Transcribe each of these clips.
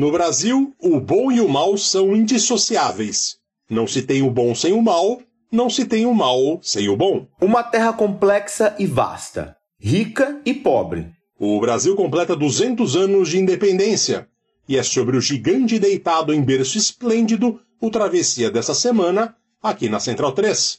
No Brasil, o bom e o mal são indissociáveis. Não se tem o bom sem o mal, não se tem o mal sem o bom. Uma terra complexa e vasta, rica e pobre. O Brasil completa 200 anos de independência. E é sobre o gigante deitado em berço esplêndido o Travessia dessa semana, aqui na Central 3.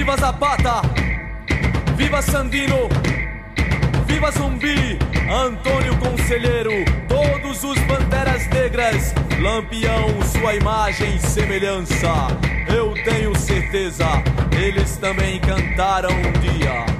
Viva Zapata! Viva Sandino! Viva Zumbi! Antônio Conselheiro! Todos os Banderas Negras! Lampião, sua imagem e semelhança! Eu tenho certeza, eles também cantaram um dia.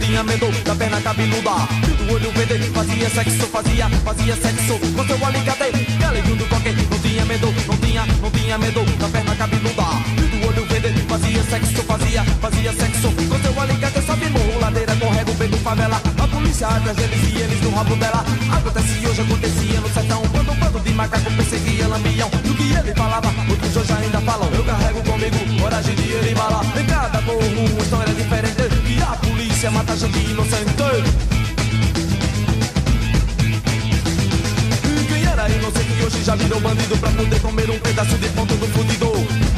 Tinha, medo da perna cabeluda. Do olho verde, fazia sexo, fazia, fazia sexo com seu alicate. Galego do toque, não tinha medo, não tinha, não tinha medo da perna cabeluda. Do olho verde, fazia sexo, fazia, fazia sexo com seu alicate. Sobe morro, ladeira, correga, beco, favela. A polícia atrás deles e eles no rabo dela. Acontece hoje, acontecia no sertão. Quando um bando de macaco perseguia lampião. Do que ele falava, outros hoje ainda falam. Eu carrego comigo coragem de ele bala. Em cada morro, uma história diferente. E polícia mata gente inocente. Quem era inocente hoje já virou bandido pra poder comer um pedaço de ponto do fudido.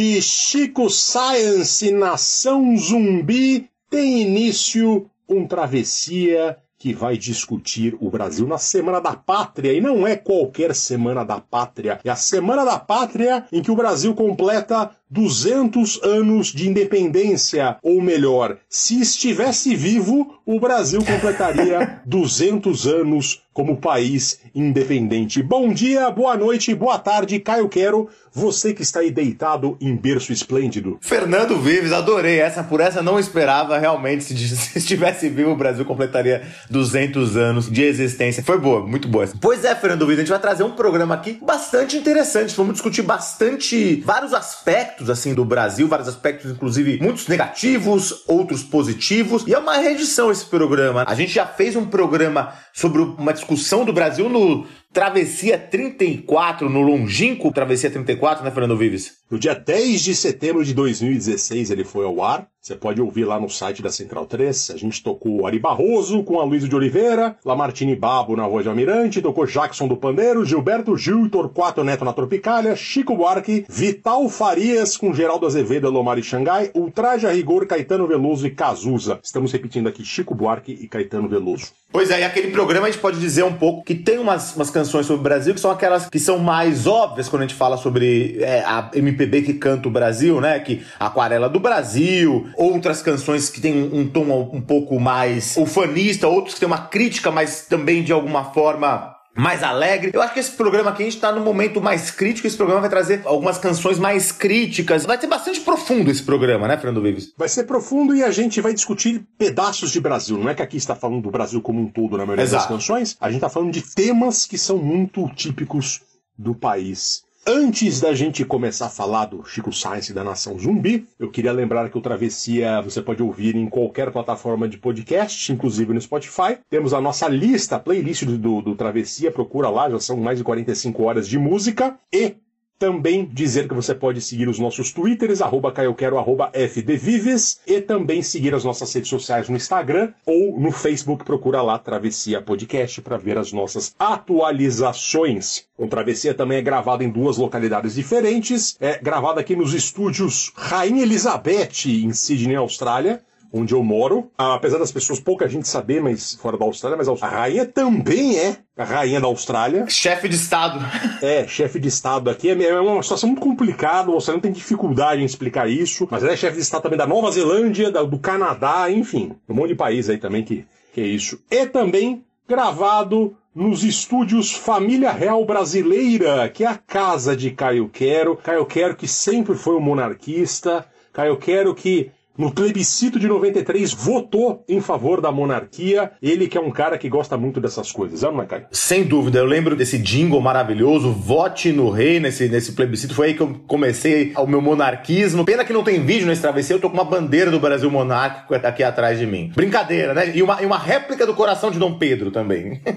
De Chico Science Nação Zumbi, tem início um travessia que vai discutir o Brasil na Semana da Pátria. E não é qualquer Semana da Pátria, é a Semana da Pátria em que o Brasil completa 200 anos de independência. Ou melhor, se estivesse vivo, o Brasil completaria 200 anos como país independente. Bom dia, boa noite, boa tarde, Caio Quero, você que está aí deitado em berço esplêndido. Fernando Vives, adorei essa, por essa não esperava realmente, se, se estivesse vivo o Brasil completaria 200 anos de existência. Foi boa, muito boa. Pois é, Fernando Vives, a gente vai trazer um programa aqui bastante interessante, vamos discutir bastante, vários aspectos assim do Brasil, vários aspectos inclusive muitos negativos, outros positivos, e é uma reedição esse programa. A gente já fez um programa sobre uma discussão do Brasil no Travessia 34, no longínquo Travessia 34, né, Fernando Vives? No dia 10 de setembro de 2016 ele foi ao ar. Você pode ouvir lá no site da Central 3. A gente tocou Ari Barroso com a Luísa de Oliveira, Lamartine Babo na Voz de Almirante, tocou Jackson do Pandeiro, Gilberto Gil e Torquato Neto na Tropicália, Chico Buarque, Vital Farias com Geraldo Azevedo, Lomar e Xangai, Ultraje a Rigor, Caetano Veloso e Cazuza. Estamos repetindo aqui Chico Buarque e Caetano Veloso. Pois é, e aquele programa a gente pode dizer um pouco que tem umas, umas canções sobre o Brasil que são aquelas que são mais óbvias quando a gente fala sobre é, a MPB que canta o Brasil, né? Que Aquarela do Brasil, outras canções que tem um tom um pouco mais ufanista, outros que tem uma crítica, mas também de alguma forma mais alegre. Eu acho que esse programa aqui a gente tá no momento mais crítico. Esse programa vai trazer algumas canções mais críticas. Vai ser bastante profundo esse programa, né, Fernando Vives? Vai ser profundo e a gente vai discutir pedaços de Brasil. Não é que aqui está falando do Brasil como um todo na maioria Exato. das canções. A gente tá falando de temas que são muito típicos do país. Antes da gente começar a falar do Chico Science da Nação Zumbi, eu queria lembrar que o Travessia você pode ouvir em qualquer plataforma de podcast, inclusive no Spotify. Temos a nossa lista, a playlist do, do, do Travessia, procura lá, já são mais de 45 horas de música. E também dizer que você pode seguir os nossos twitters, arroba caioquero, arroba fdvives, e também seguir as nossas redes sociais no Instagram ou no Facebook, procura lá Travessia Podcast para ver as nossas atualizações. O Travessia também é gravado em duas localidades diferentes, é gravado aqui nos estúdios Rainha Elizabeth, em Sydney, Austrália, onde eu moro. Apesar das pessoas, pouca gente saber, mas fora da Austrália, mas a rainha também é a rainha da Austrália. Chefe de Estado. É, chefe de Estado aqui. É é uma situação muito complicada, o Australiano tem dificuldade em explicar isso, mas ela é chefe de Estado também da Nova Zelândia, do Canadá, enfim, um monte de país aí também que, que é isso. E também gravado nos estúdios Família Real Brasileira, que é a casa de Caio Quero. Caio Quero que sempre foi um monarquista, Caio Quero que no plebiscito de 93 votou em favor da monarquia, ele que é um cara que gosta muito dessas coisas, é, não é, Caio? Sem dúvida, eu lembro desse jingle maravilhoso, vote no rei nesse, nesse plebiscito. Foi aí que eu comecei o meu monarquismo. Pena que não tem vídeo nesse travesseiro, eu tô com uma bandeira do Brasil monárquico aqui atrás de mim. Brincadeira, né? E uma, e uma réplica do coração de Dom Pedro também.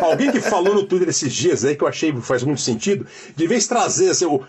Alguém que falou no Twitter esses dias aí que eu achei que faz muito sentido, de vez trazer assim, o,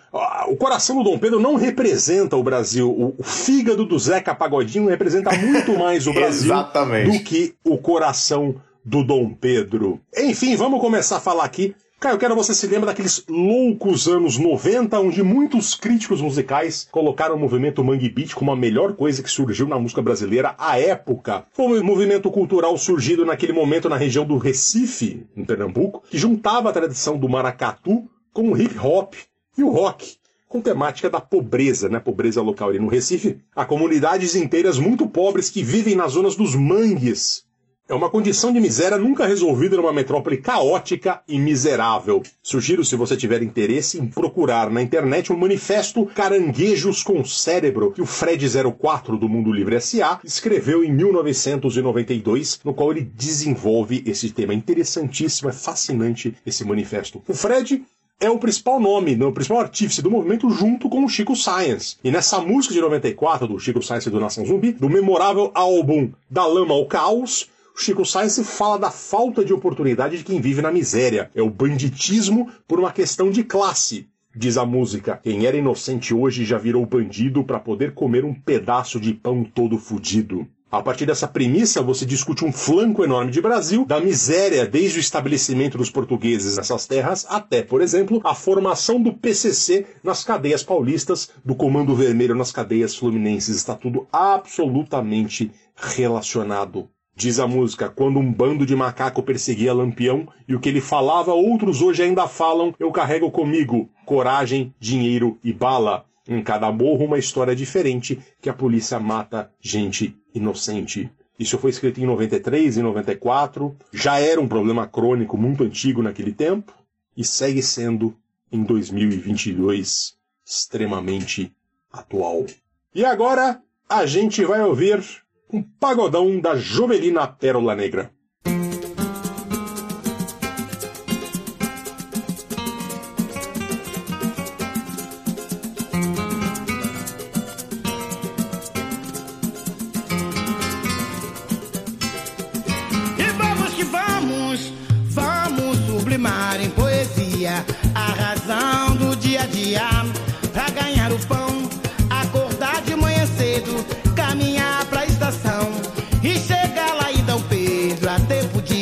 o coração do Dom Pedro não representa o Brasil. O, o fígado do Zeca Pagodinho representa muito mais o Brasil do que o coração do Dom Pedro. Enfim, vamos começar a falar aqui. Caio, eu quero que você se lembre daqueles loucos anos 90, onde muitos críticos musicais colocaram o movimento Mangue Beat como a melhor coisa que surgiu na música brasileira à época. Foi um movimento cultural surgido naquele momento na região do Recife, em Pernambuco, que juntava a tradição do maracatu com o hip hop e o rock com temática da pobreza, né? Pobreza local ali no Recife. Há comunidades inteiras muito pobres que vivem nas zonas dos mangues. É uma condição de miséria nunca resolvida numa metrópole caótica e miserável. Sugiro, se você tiver interesse, em procurar na internet um manifesto Caranguejos com Cérebro, que o Fred 04 do Mundo Livre SA escreveu em 1992, no qual ele desenvolve esse tema. Interessantíssimo, é fascinante esse manifesto. O Fred é o principal nome, né, o principal artífice do movimento junto com o Chico Science. E nessa música de 94 do Chico Science e do Nação Zumbi, do memorável álbum Da Lama ao Caos, o Chico Science fala da falta de oportunidade de quem vive na miséria. É o banditismo por uma questão de classe. Diz a música: Quem era inocente hoje já virou bandido para poder comer um pedaço de pão todo fudido. A partir dessa premissa, você discute um flanco enorme de Brasil, da miséria desde o estabelecimento dos portugueses nessas terras até, por exemplo, a formação do PCC nas cadeias paulistas, do Comando Vermelho nas cadeias fluminenses. Está tudo absolutamente relacionado. Diz a música, quando um bando de macaco perseguia Lampião e o que ele falava outros hoje ainda falam, eu carrego comigo coragem, dinheiro e bala. Em cada morro uma história diferente que a polícia mata gente inocente. Isso foi escrito em 93 e 94, já era um problema crônico muito antigo naquele tempo e segue sendo em 2022 extremamente atual. E agora a gente vai ouvir um pagodão da Jovelina Pérola Negra.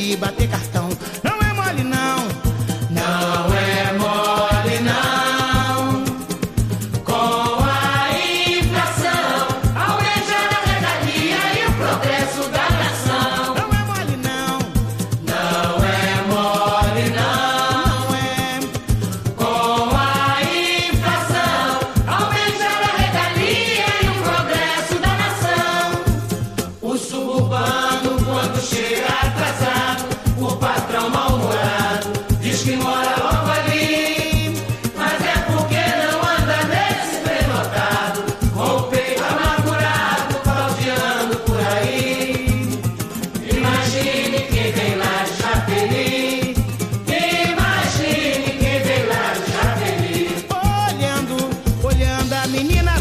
Ibateca. Menina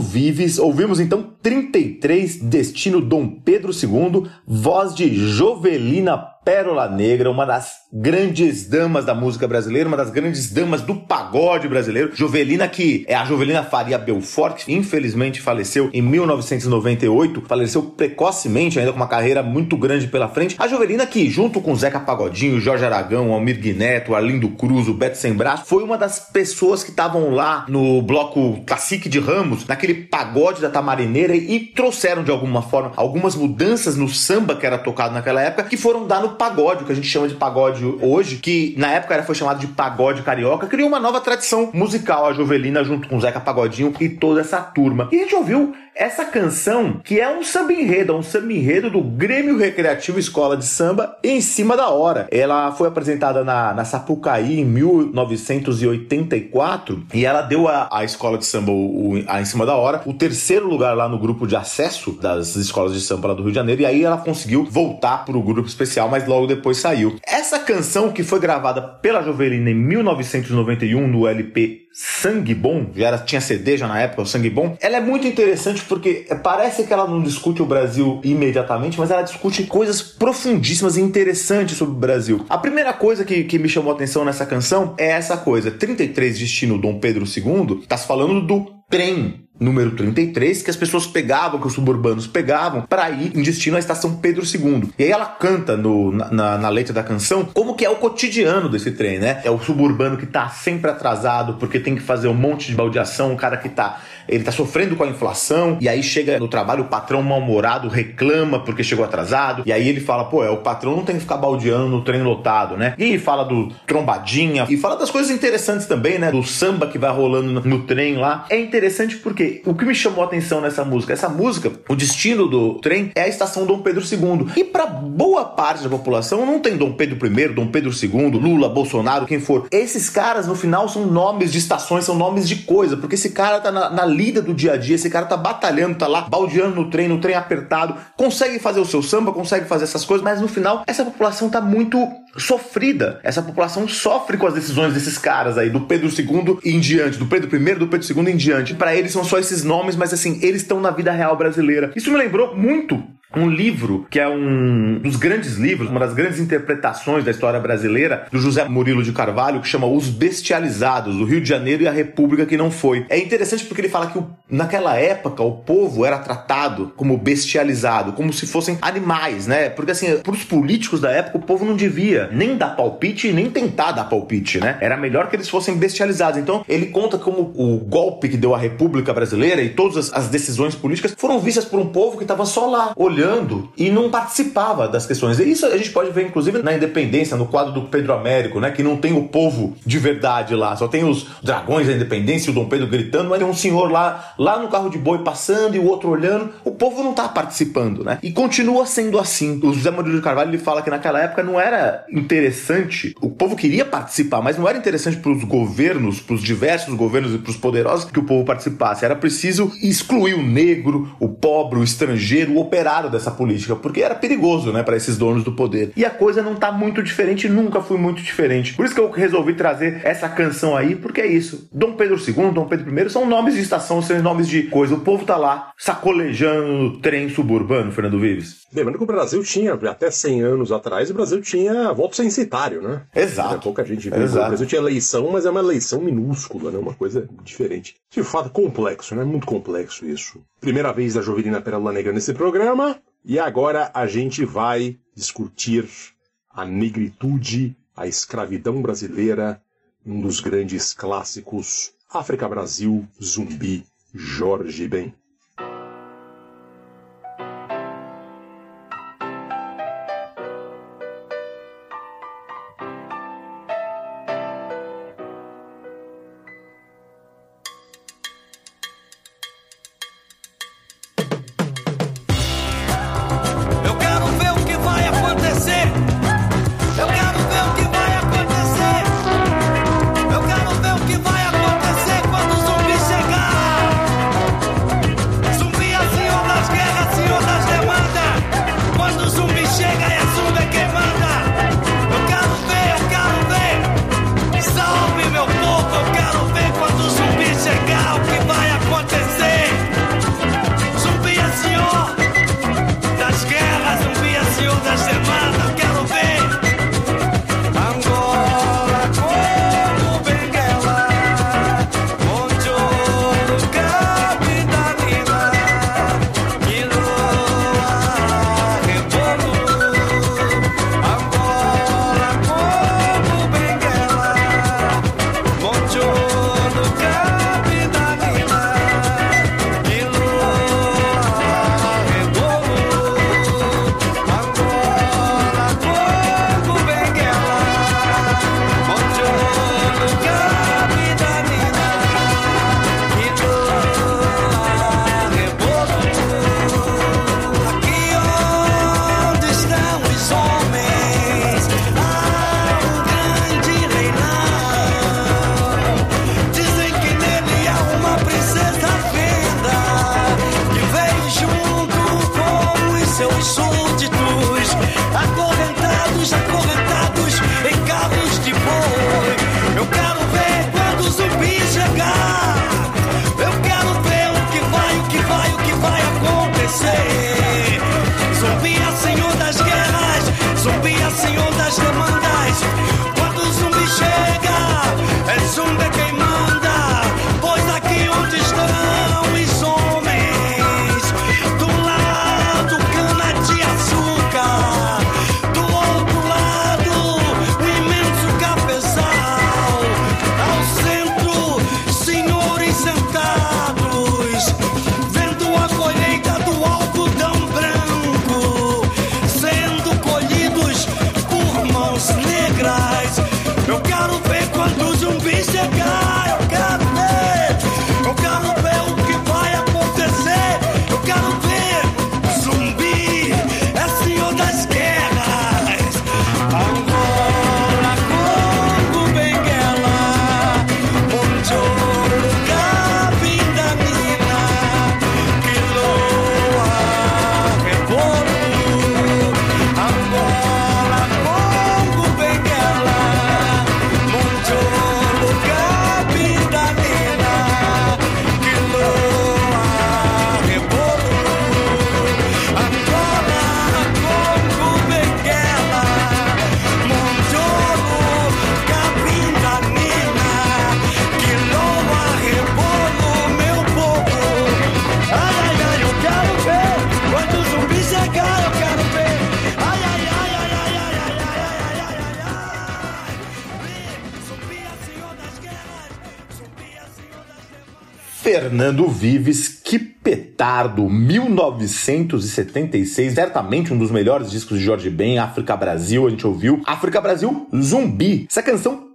Vives. Ouvimos então 33, Destino Dom Pedro II, voz de Jovelina Negra, uma das grandes damas da música brasileira, uma das grandes damas do pagode brasileiro. Jovelina, que é a Jovelina Faria Belfort, que infelizmente faleceu em 1998, faleceu precocemente, ainda com uma carreira muito grande pela frente. A Jovelina, que junto com Zeca Pagodinho, Jorge Aragão, Almir Guineto, Arlindo Cruz, o Beto Sem Braço, foi uma das pessoas que estavam lá no bloco Cacique de Ramos, naquele pagode da Tamarineira e trouxeram de alguma forma algumas mudanças no samba que era tocado naquela época, que foram dar no pagode, o que a gente chama de pagode hoje, que na época era, foi chamado de pagode carioca, criou uma nova tradição musical, a Jovelina junto com o Zeca Pagodinho e toda essa turma. E a gente ouviu essa canção que é um samba enredo, é um samba enredo do Grêmio Recreativo Escola de Samba em cima da hora. Ela foi apresentada na, na Sapucaí em 1984 e ela deu a escola de samba o, o, a, em cima da hora o terceiro lugar lá no grupo de acesso das escolas de samba lá do Rio de Janeiro e aí ela conseguiu voltar para o grupo especial, mas logo depois saiu. Essa canção que foi gravada pela Jovelina em 1991 no LP Sangue Bom, já era, tinha CD já na época, o Sangue Bom, ela é muito interessante porque parece que ela não discute o Brasil imediatamente, mas ela discute coisas profundíssimas e interessantes sobre o Brasil. A primeira coisa que, que me chamou a atenção nessa canção é essa coisa: 33 Destino Dom Pedro II, tá se falando do trem número 33, que as pessoas pegavam, que os suburbanos pegavam, para ir em destino à estação Pedro II. E aí ela canta no, na, na, letra da canção como que é o cotidiano desse trem, né? É o suburbano que tá sempre atrasado porque tem que fazer um monte de baldeação, o cara que tá ele tá sofrendo com a inflação, e aí chega no trabalho o patrão mal-humorado reclama porque chegou atrasado, e aí ele fala, pô, é, o patrão não tem que ficar baldeando no trem lotado, né? E fala do trombadinha, e fala das coisas interessantes também, né? Do samba que vai rolando no, no trem lá. É interessante porque o que me chamou a atenção nessa música, essa música, o destino do trem é a estação Dom Pedro II. E para boa parte da população não tem Dom Pedro I, Dom Pedro II, Lula, Bolsonaro, quem for. Esses caras no final são nomes de estações, são nomes de coisa, porque esse cara tá na, na lida do dia a dia, esse cara tá batalhando, tá lá baldeando no trem, no trem apertado, consegue fazer o seu samba, consegue fazer essas coisas, mas no final essa população tá muito sofrida. Essa população sofre com as decisões desses caras aí, do Pedro II em diante, do Pedro I, do Pedro II em diante. Para eles são só esses nomes, mas assim, eles estão na vida real brasileira. Isso me lembrou muito um livro que é um dos grandes livros, uma das grandes interpretações da história brasileira, do José Murilo de Carvalho, que chama Os Bestializados, do Rio de Janeiro e a República que não foi. É interessante porque ele fala que naquela época o povo era tratado como bestializado, como se fossem animais, né? Porque assim, para os políticos da época, o povo não devia nem dar palpite nem tentar dar palpite, né? Era melhor que eles fossem bestializados. Então, ele conta como o golpe que deu a República Brasileira e todas as decisões políticas foram vistas por um povo que estava só lá, olhando olhando e não participava das questões. E isso a gente pode ver, inclusive, na independência, no quadro do Pedro Américo, né? Que não tem o povo de verdade lá, só tem os dragões da independência o Dom Pedro gritando, mas tem um senhor lá, lá no carro de boi passando e o outro olhando. O povo não tá participando, né? E continua sendo assim. O José Murilo de Carvalho ele fala que naquela época não era interessante, o povo queria participar, mas não era interessante para os governos, para os diversos governos e para os poderosos que o povo participasse. Era preciso excluir o negro, o pobre, o estrangeiro, o operário dessa política, porque era perigoso, né, para esses donos do poder. E a coisa não tá muito diferente, nunca foi muito diferente. Por isso que eu resolvi trazer essa canção aí, porque é isso. Dom Pedro II, Dom Pedro I são nomes de estação, são nomes de coisa. O povo tá lá sacolejando no trem suburbano, Fernando Vives. Lembrando que o Brasil tinha, até 100 anos atrás, o Brasil tinha voto censitário, né? Exato. Pouca gente viu. Exato. O Brasil tinha eleição, mas é uma eleição minúscula, né? Uma coisa diferente. De fato, complexo, né? Muito complexo isso. Primeira vez da Jovelina Pérola Negra nesse programa. E agora a gente vai discutir a negritude, a escravidão brasileira, um dos grandes clássicos, África Brasil, Zumbi, Jorge Ben. Fernando Vives, que petardo, 1976, certamente um dos melhores discos de Jorge Ben, África Brasil, a gente ouviu. África Brasil, Zumbi. Essa canção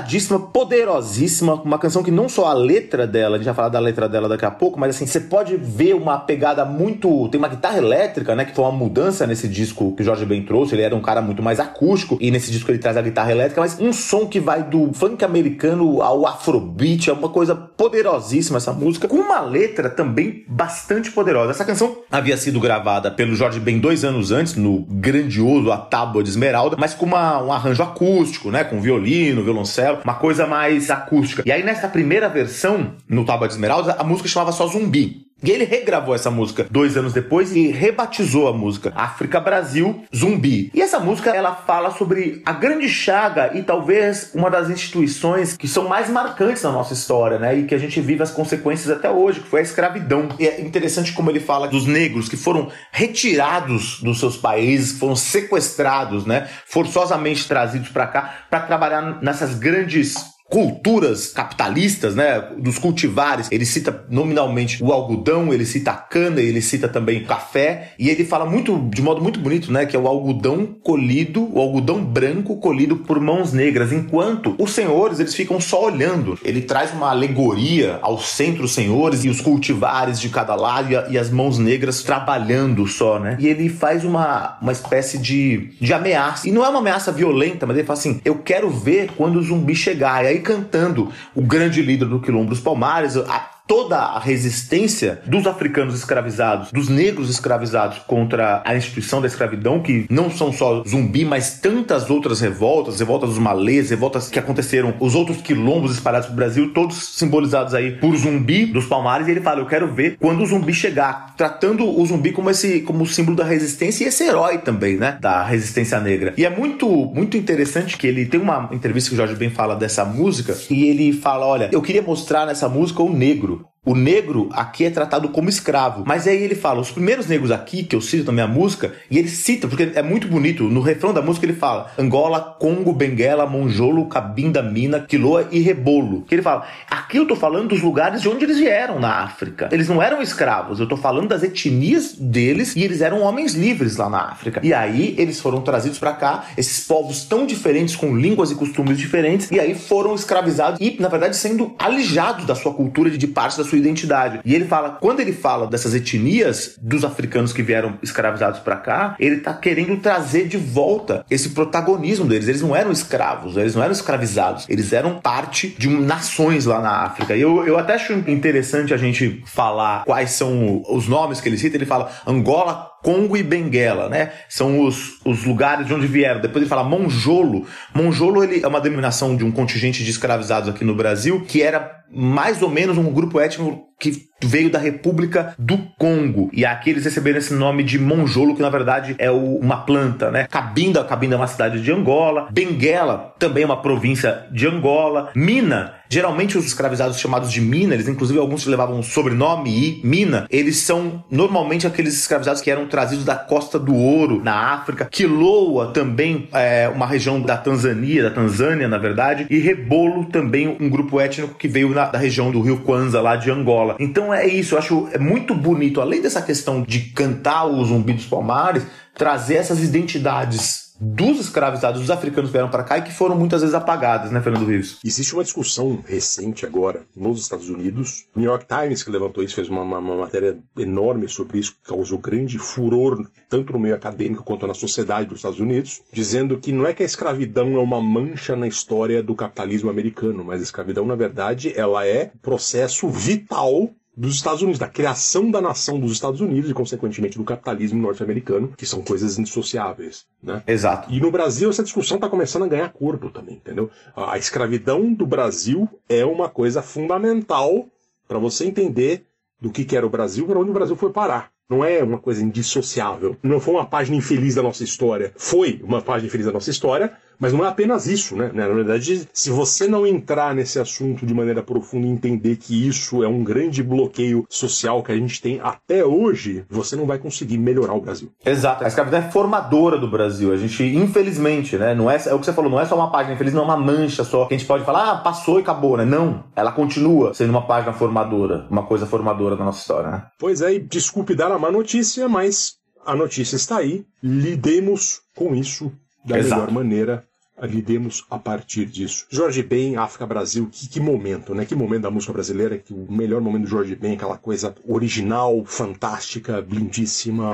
pesadíssima, poderosíssima, uma canção que não só a letra dela, a gente vai falar da letra dela daqui a pouco, mas assim, você pode ver uma pegada muito, tem uma guitarra elétrica, né, que foi uma mudança nesse disco que o Jorge Ben trouxe, ele era um cara muito mais acústico, e nesse disco ele traz a guitarra elétrica, mas um som que vai do funk americano ao afrobeat, é uma coisa poderosíssima essa música, com uma letra também bastante poderosa. Essa canção havia sido gravada pelo Jorge Ben dois anos antes, no grandioso A Tábua de Esmeralda, mas com uma, um arranjo acústico, né, com violino, violão violoncelo, uma coisa mais acústica. E aí nessa primeira versão, no Tábua de Esmeralda, a música chamava só Zumbi. E ele regravou essa música dois anos depois e rebatizou a música África Brasil Zumbi. E essa música ela fala sobre a grande chaga e talvez uma das instituições que são mais marcantes na nossa história, né? E que a gente vive as consequências até hoje, que foi a escravidão. E é interessante como ele fala dos negros que foram retirados dos seus países, foram sequestrados, né? Forçosamente trazidos para cá para trabalhar nessas grandes culturas capitalistas, né, dos cultivares. Ele cita nominalmente o algodão, ele cita a cana, ele cita também o café, e ele fala muito de modo muito bonito, né, que é o algodão colhido, o algodão branco colhido por mãos negras, enquanto os senhores eles ficam só olhando. Ele traz uma alegoria aos centros senhores e os cultivares de cada lado e, e as mãos negras trabalhando só, né? E ele faz uma, uma espécie de, de ameaça. E não é uma ameaça violenta, mas ele fala assim: eu quero ver quando o zumbi chegar. E aí cantando. O grande líder do Quilombo dos Palmares, a toda a resistência dos africanos escravizados, dos negros escravizados contra a instituição da escravidão, que não são só zumbi, mas tantas outras revoltas, revoltas dos malês, revoltas que aconteceram, os outros quilombos espalhados pelo Brasil, todos simbolizados aí por zumbi dos palmares, e ele fala: Eu quero ver quando o zumbi chegar, tratando o zumbi como esse como símbolo da resistência e esse herói também, né? Da resistência negra. E é muito, muito interessante que ele tem uma entrevista que o Jorge Ben fala dessa música, e ele fala: Olha, eu queria mostrar nessa música o negro. you O negro aqui é tratado como escravo. Mas aí ele fala: os primeiros negros aqui, que eu cito na minha música, e ele cita, porque é muito bonito, no refrão da música ele fala: Angola, Congo, Benguela, Monjolo, Cabinda, Mina, Quiloa e Rebolo. Que ele fala: aqui eu tô falando dos lugares de onde eles vieram na África. Eles não eram escravos, eu tô falando das etnias deles e eles eram homens livres lá na África. E aí eles foram trazidos para cá, esses povos tão diferentes, com línguas e costumes diferentes, e aí foram escravizados e, na verdade, sendo alijados da sua cultura e de parte da sua identidade. E ele fala, quando ele fala dessas etnias dos africanos que vieram escravizados para cá, ele tá querendo trazer de volta esse protagonismo deles. Eles não eram escravos, eles não eram escravizados, eles eram parte de nações lá na África. E eu, eu até acho interessante a gente falar quais são os nomes que ele cita. Ele fala Angola, Congo e Benguela, né? São os, os lugares de onde vieram. Depois ele fala Monjolo. Monjolo ele é uma denominação de um contingente de escravizados aqui no Brasil que era mais ou menos um grupo étnico que veio da República do Congo. E aqui eles receberam esse nome de monjolo, que na verdade é o, uma planta, né? Cabinda, Cabinda é uma cidade de Angola. Benguela, também é uma província de Angola. Mina, geralmente os escravizados chamados de Mina, eles inclusive alguns levavam o sobrenome e Mina, eles são normalmente aqueles escravizados que eram trazidos da Costa do Ouro, na África. Quiloa também é uma região da Tanzânia, da Tanzânia, na verdade. E Rebolo também um grupo étnico que veio na, da região do Rio Kwanza, lá de Angola. Então é isso, eu acho é muito bonito, além dessa questão de cantar o Zumbi dos Palmares, trazer essas identidades dos escravizados, dos africanos que vieram para cá e que foram muitas vezes apagadas, né, Fernando Rios? Existe uma discussão recente agora nos Estados Unidos. O New York Times, que levantou isso, fez uma, uma, uma, matéria enorme sobre isso, que causou grande furor, tanto no meio acadêmico quanto na sociedade dos Estados Unidos, dizendo que não é que a escravidão é uma mancha na história do capitalismo americano, mas a escravidão, na verdade, ela é processo vital dos Estados Unidos, da criação da nação dos Estados Unidos e, consequentemente, do capitalismo norte-americano, que são coisas indissociáveis. Né? Exato. E no Brasil, essa discussão está começando a ganhar corpo também, entendeu? A escravidão do Brasil é uma coisa fundamental para você entender do que, que era o Brasil, para onde o Brasil foi parar. Não é uma coisa indissociável. Não foi uma página infeliz da nossa história. Foi uma página infeliz da nossa história, Mas não é apenas isso, né? Na verdade, se você não entrar nesse assunto de maneira profunda e entender que isso é um grande bloqueio social que a gente tem até hoje, você não vai conseguir melhorar o Brasil. Exato. A escravidão é formadora do Brasil. A gente, infelizmente, né? Não é, é o que você falou, não é só uma página infeliz, não é uma mancha só. Que a gente pode falar, ah, passou e acabou, né? Não. Ela continua sendo uma página formadora, uma coisa formadora da nossa história, né? Pois é, e desculpe dar a má notícia, mas a notícia está aí. Lidemos com isso da Exato. melhor maneira. Lidemos a partir disso. Jorge Ben, África Brasil, que, que momento, né? Que momento da música brasileira, que o melhor momento do Jorge Ben, aquela coisa original, fantástica, lindíssima,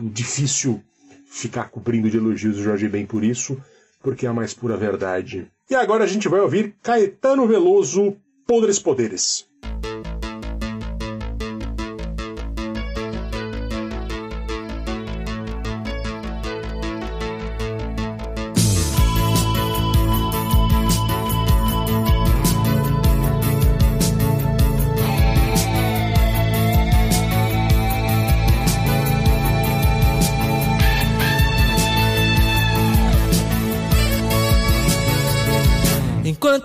difícil ficar cobrindo de elogios do Jorge Ben por isso, porque é a mais pura verdade. E agora a gente vai ouvir Caetano Veloso, Podres Poderes.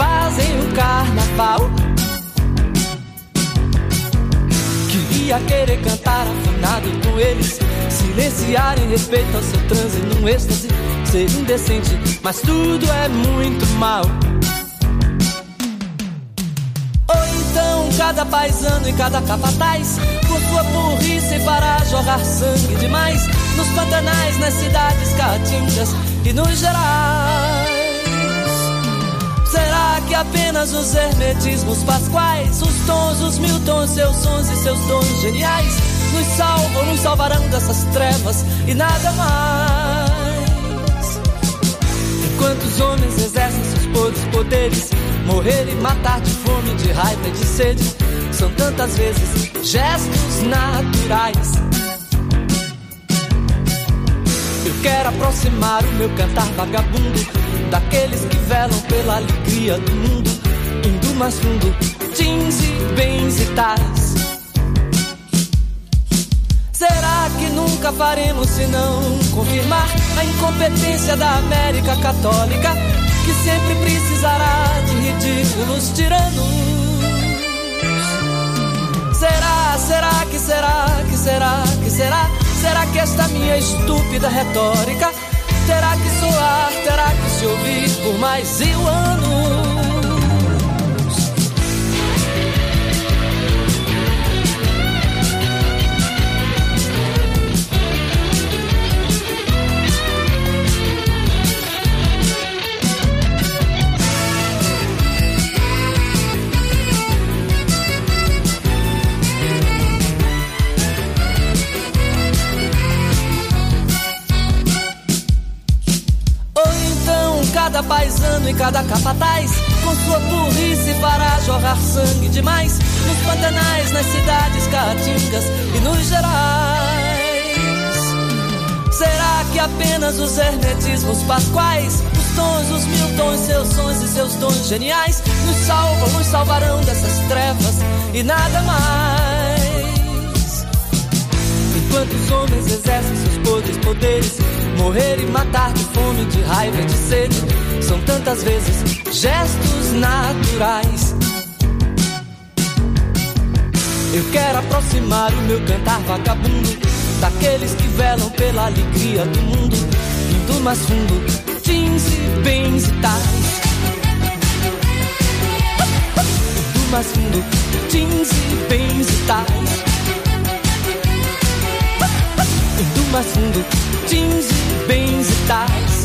fazem o carnaval. Queria querer cantar afinado com eles, silenciar em respeito ao seu transe num êxtase, ser indecente, mas tudo é muito mal. Ou então cada paisano e cada capataz, com sua burrice fará jorrar sangue demais nos pantanais, nas cidades caatingas e nos gerais. Será que apenas os hermetismos pasquais, os tons, os mil tons, seus sons e seus dons geniais, nos salvam, nos salvarão dessas trevas e nada mais? Enquanto os homens exercem seus podres poderes, morrer e matar de fome, de raiva e de sede, são tantas vezes gestos naturais. Quero aproximar o meu cantar vagabundo daqueles que velam pela alegria do mundo, indo mais fundo, jeans e bens e tais. Será que nunca faremos senão confirmar a incompetência da América Católica, que sempre precisará de ridículos tiranos? Será, será que será, esta minha estúpida retórica terá que soar, terá que se ouvir por mais mil anos. Cada paisano e cada capataz, com sua burrice fará jorrar sangue demais nos pantanais, nas cidades caatingas e nos gerais. Será que apenas os hermetismos pasquais, os tons, os mil tons, seus sons e seus dons geniais, nos salvam, nos salvarão dessas trevas e nada mais? Enquanto os homens exercem seus podres poderes, morrer e matar de fome, de raiva e de sede, são tantas vezes gestos naturais. Eu quero aproximar o meu cantar vagabundo daqueles que velam pela alegria do mundo, indo mais fundo, jeans e bens e tais. Indo mais fundo, jeans e bens e tais. Indo mais fundo, jeans e bens e tais.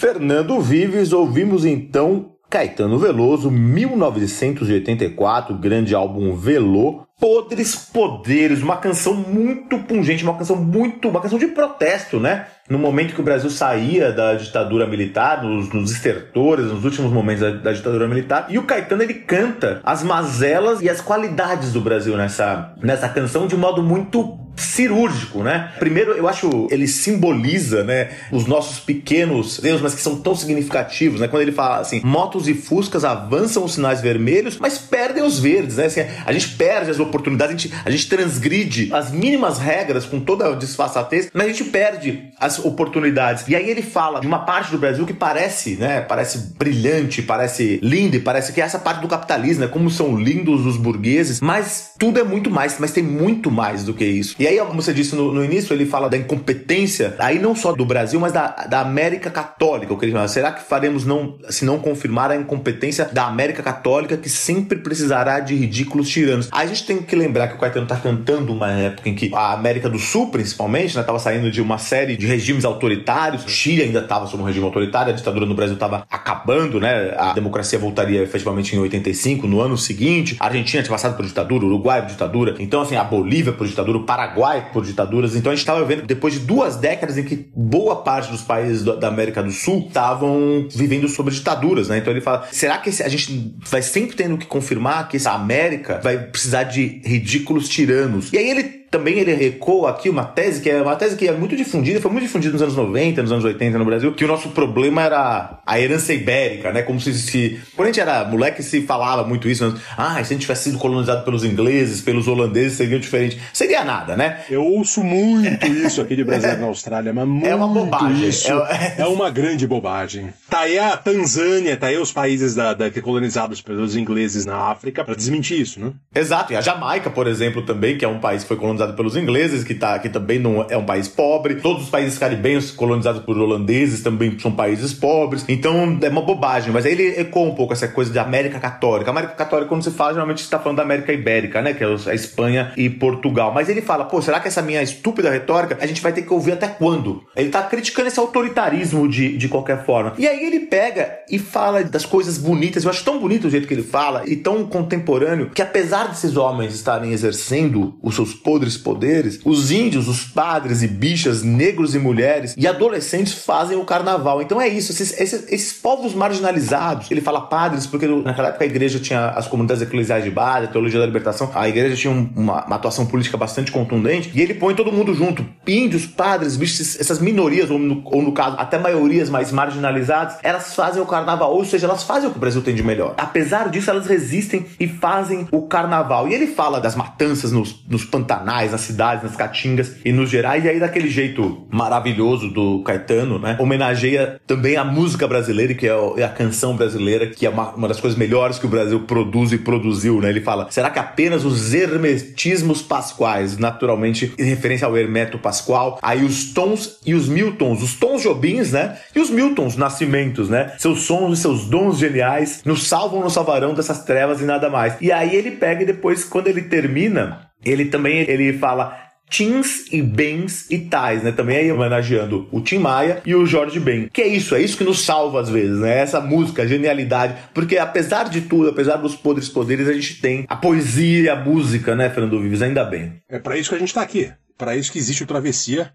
Fernando Vives, ouvimos então Caetano Veloso, 1984, grande álbum Velô, Podres Poderes, uma canção muito pungente, uma canção muito, uma canção de protesto, né? No momento que o Brasil saía da ditadura militar, nos, nos estertores, nos últimos momentos da, da, ditadura militar, e o Caetano ele canta as mazelas e as qualidades do Brasil nessa, nessa canção de modo muito cirúrgico, né? Primeiro, eu acho ele simboliza, né, os nossos pequenos erros, mas que são tão significativos, né? Quando ele fala assim, motos e fuscas avançam os sinais vermelhos, mas perdem os verdes, né? Assim, a gente perde as oportunidades, a gente, a gente transgride as mínimas regras com toda a disfarçatez, mas a gente perde as oportunidades. E aí ele fala de uma parte do Brasil que parece, né, parece brilhante, parece linda e parece que é essa parte do capitalismo, né, como são lindos os burgueses, mas tudo é muito mais, mas tem muito mais do que isso. E aí, como você disse no, no início, ele fala da incompetência, aí não só do Brasil, mas da, da América Católica, o que ele fala. Será que faremos não, se não confirmar a incompetência da América Católica que sempre precisará de ridículos tiranos? Aí a gente tem que lembrar que o Caetano tá cantando uma época em que a América do Sul, principalmente, né, tava saindo de uma série de regimes autoritários. O Chile ainda estava sob um regime autoritário, a ditadura no Brasil estava acabando, né? A democracia voltaria efetivamente em 85, no ano seguinte. A Argentina tinha passado por ditadura, o Uruguai por ditadura. Então, assim, a Bolívia por ditadura, o Paraguai por ditaduras. Então a gente estava vendo, depois de duas décadas em que boa parte dos países da América do Sul estavam vivendo sob ditaduras, né? Então ele fala: será que a gente vai sempre tendo que confirmar que essa América vai precisar de ridículos tiranos? E aí ele também ele ecoa aqui uma tese que é uma tese que é muito difundida, foi muito difundida nos anos 90, nos anos 80 no Brasil, que o nosso problema era a herança ibérica, né? Como se, se quando a gente era moleque se falava muito isso, né? ah, se a gente tivesse sido colonizado pelos ingleses, pelos holandeses, seria diferente. Seria nada, né? Eu ouço muito isso aqui de Brasil na Austrália, mas muito é uma bobagem. Isso é... é uma grande bobagem. Tá aí a Tanzânia, tá aí os países da, da colonizados pelos ingleses na África para desmentir isso, né? Exato. E a Jamaica, por exemplo, também, que é um país que foi colonizado colonizado pelos ingleses, que, tá, que também não é um país pobre. Todos os países caribenhos colonizados por holandeses também são países pobres. Então é uma bobagem. Mas aí ele ecoa um pouco essa coisa de América Católica. América Católica, quando se fala, geralmente está falando da América Ibérica, né? Que é a Espanha e Portugal. Mas ele fala, pô, será que essa minha estúpida retórica a gente vai ter que ouvir até quando? Ele está criticando esse autoritarismo de, de qualquer forma. E aí ele pega e fala das coisas bonitas. Eu acho tão bonito o jeito que ele fala e tão contemporâneo que apesar desses homens estarem exercendo os seus podres grandes poderes, os índios, os padres e bichas, negros e mulheres e adolescentes fazem o carnaval. Então é isso, esses, esses, esses povos marginalizados. Ele fala padres porque naquela época a igreja tinha as comunidades eclesiais de base, a teologia da libertação, a igreja tinha uma, uma atuação política bastante contundente e ele põe todo mundo junto. Índios, padres, bichos, essas minorias, ou no, ou no caso, até maiorias mais marginalizadas, elas fazem o carnaval, ou seja, elas fazem o que o Brasil tem de melhor. Apesar disso, elas resistem e fazem o carnaval. E ele fala das matanças nos, nos pantanais nas cidades, nas caatingas e nos gerais. E aí, daquele jeito maravilhoso do Caetano, né? Homenageia também a música brasileira, que é a canção brasileira, que é uma, uma das coisas melhores que o Brasil produz e produziu, né? Ele fala: será que apenas os hermetismos pasquais, naturalmente em referência ao Hermeto Pascoal, aí os tons e os miltons, os tons jobins, né? E os miltons, nascimentos, né? Seus sons e seus dons geniais nos salvam, nos salvarão dessas trevas e nada mais. E aí ele pega e depois, quando ele termina, ele também ele fala Tins e Bens e Tais, né? Também aí homenageando o Tim Maia e o Jorge Ben. Que é isso, é isso que nos salva às vezes, né? Essa música, a genialidade. Porque apesar de tudo, apesar dos podres poderes, a gente tem a poesia e a música, né, Fernando Vives? Ainda bem. É para isso que a gente tá aqui. Para isso que existe o Travessia,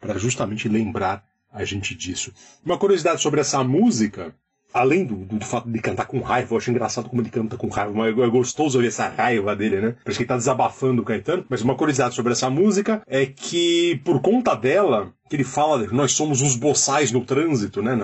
para justamente lembrar a gente disso. Uma curiosidade sobre essa música além do, do, fato de cantar com raiva, eu acho engraçado como ele canta com raiva, mas é gostoso ver essa raiva dele, né? Parece que ele tá desabafando o Caetano. Mas uma curiosidade sobre essa música é que, por conta dela, que ele fala, nós somos os boçais no trânsito, né?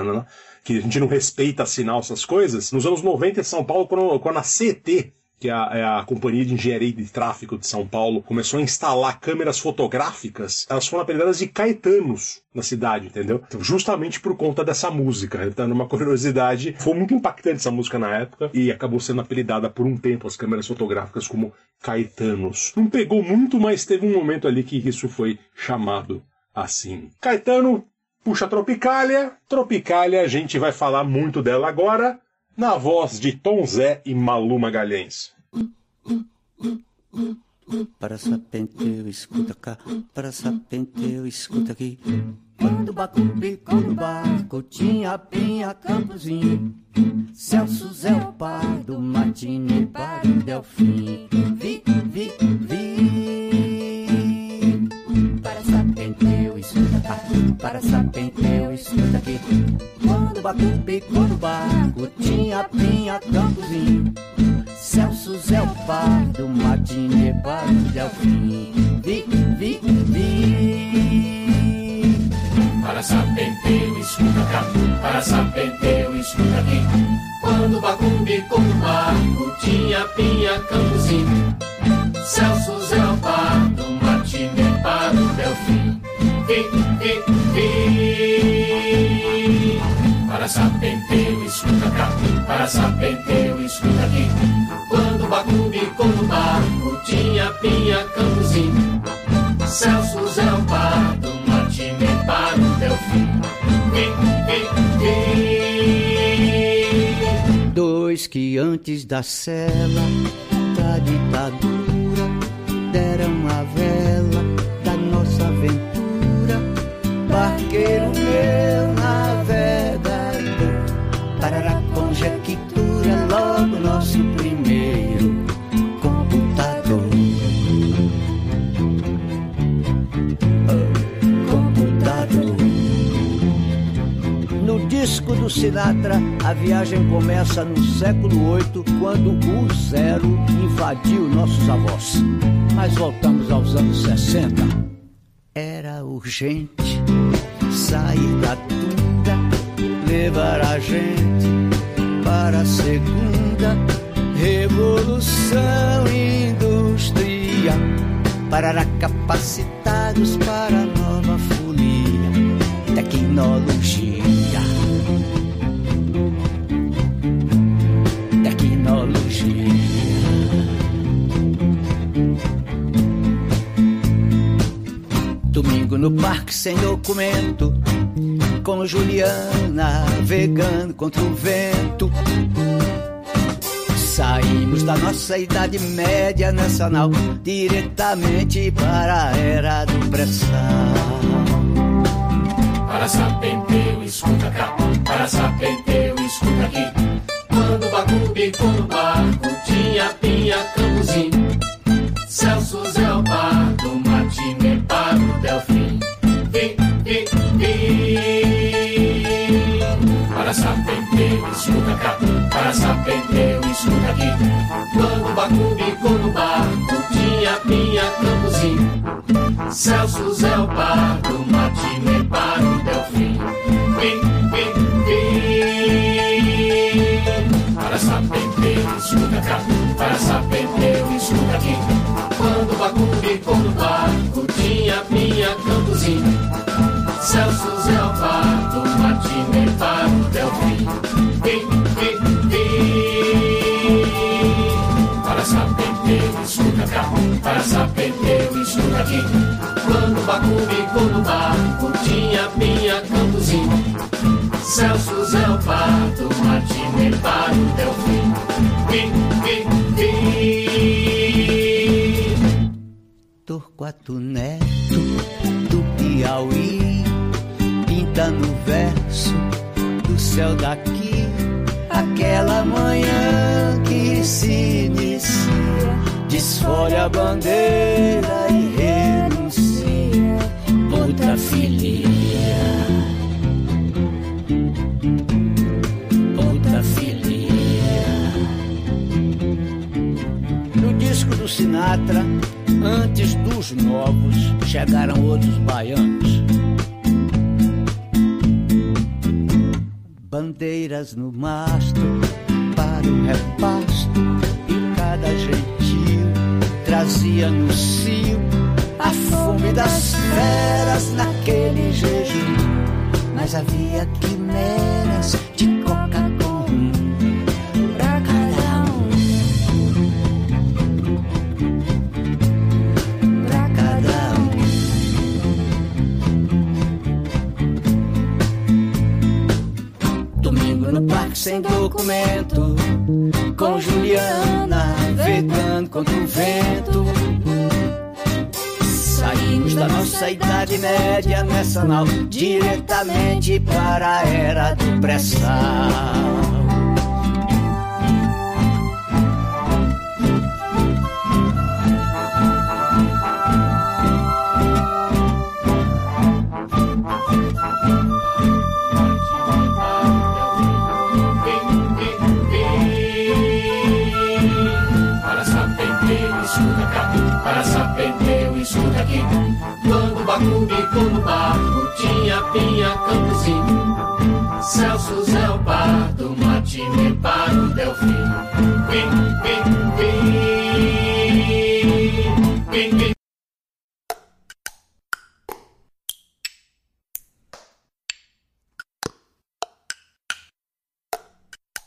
Que a gente não respeita sinal, essas coisas. Nos anos 90 em São Paulo, quando, quando a CET que é a, é a, Companhia de Engenharia de Tráfego de São Paulo começou a instalar câmeras fotográficas, elas foram apelidadas de Caetanos na cidade, entendeu? Então, justamente por conta dessa música. Então, uma curiosidade, foi muito impactante essa música na época e acabou sendo apelidada por um tempo as câmeras fotográficas como Caetanos. Não pegou muito, mas teve um momento ali que isso foi chamado assim. Caetano puxa Tropicália. Tropicália, a gente vai falar muito dela agora na voz de Tom Zé e Malu Magalhães. Para sapenteu, escuta cá, para sapenteu, escuta aqui. Quando Bacumbi, quando barco tinha pinha, campozinho. Celso Zé o Pardo, Martini, o Delfim. Vi, vi, vi. Para sapenteu, escuta cá, para sapenteu, escuta aqui. Quando Bacumbi, quando barco tinha pinha, campozinho. Celso Zé o Pardo, Martini, para o Delfim. Vi, vi, vi. Para sapenteu, escuta cá, para sapenteu, escuta aqui. Quando Bacumbi com o barco tinha pinha, campozinho. Celso Zé o Pardo, Martini, para o Delfim. Vi, vi, vi. Para sapenteu, escuta cá, para sapenteu, escuta aqui. Quando Bacumbi com o barco tinha pinha, campozinho. Celso Zé o Pardo, para o Delfim. Vi, vi, vi. Dois que antes da cela da ditadura deram a vela viagem começa no século VIII, quando o zero invadiu nossos avós. Mas voltamos aos anos 60. Era urgente sair da tunda, levar a gente para a segunda revolução industrial. Para capacitados para a nova folia, tecnologia. Tecnologia. No parque sem documento, com Juliana navegando contra o vento. Saímos da nossa idade média nacional diretamente para a era do pré-sal. Para sapenteu, escuta cá, para sapenteu, escuta aqui. Quando Bacumbi com o barco tinha pinha, campozinho. Cá, para sapenteu, escuta aqui. Quando Bacumbi com o barco tinha pinha, campozinho. Celso Zé o Pardo, para o Delfim. Vi, vi, vi. Para sapenteu, escuta cá, para sapenteu, escuta aqui. Quando Bacumbi com o barco tinha pinha, campozinho. Celso Zé o Pardo, para sapenteu, escuta aqui. Quando Bacumbi com o barco tinha pinha, campozinho. Celso Zé o Pardo, Martini, para o Delfim. Vi, vi. Torquato Neto do Piauí pinta no verso do céu daqui aquela manhã que se inicia desfolha a bandeira e renuncia. Outra filia. Filia. No disco do Sinatra Antes dos novos chegaram outros baianos. Bandeiras no mastro para o repasto e cada gentil trazia no cio a fome das feras naquele jejum. Mas havia quimeras de coca com rum pra cada um. pra cada um. Domingo no parque sem documento, com Juliana ventando contra o vento. Saímos da nossa Idade Média nessa nau diretamente para a era do pré-sal. Aqui. Quando o Bacu bicou no barco, tinha Pinha Campozinho. Celso Zé o Pardo, matinê para o Delfim. Vim,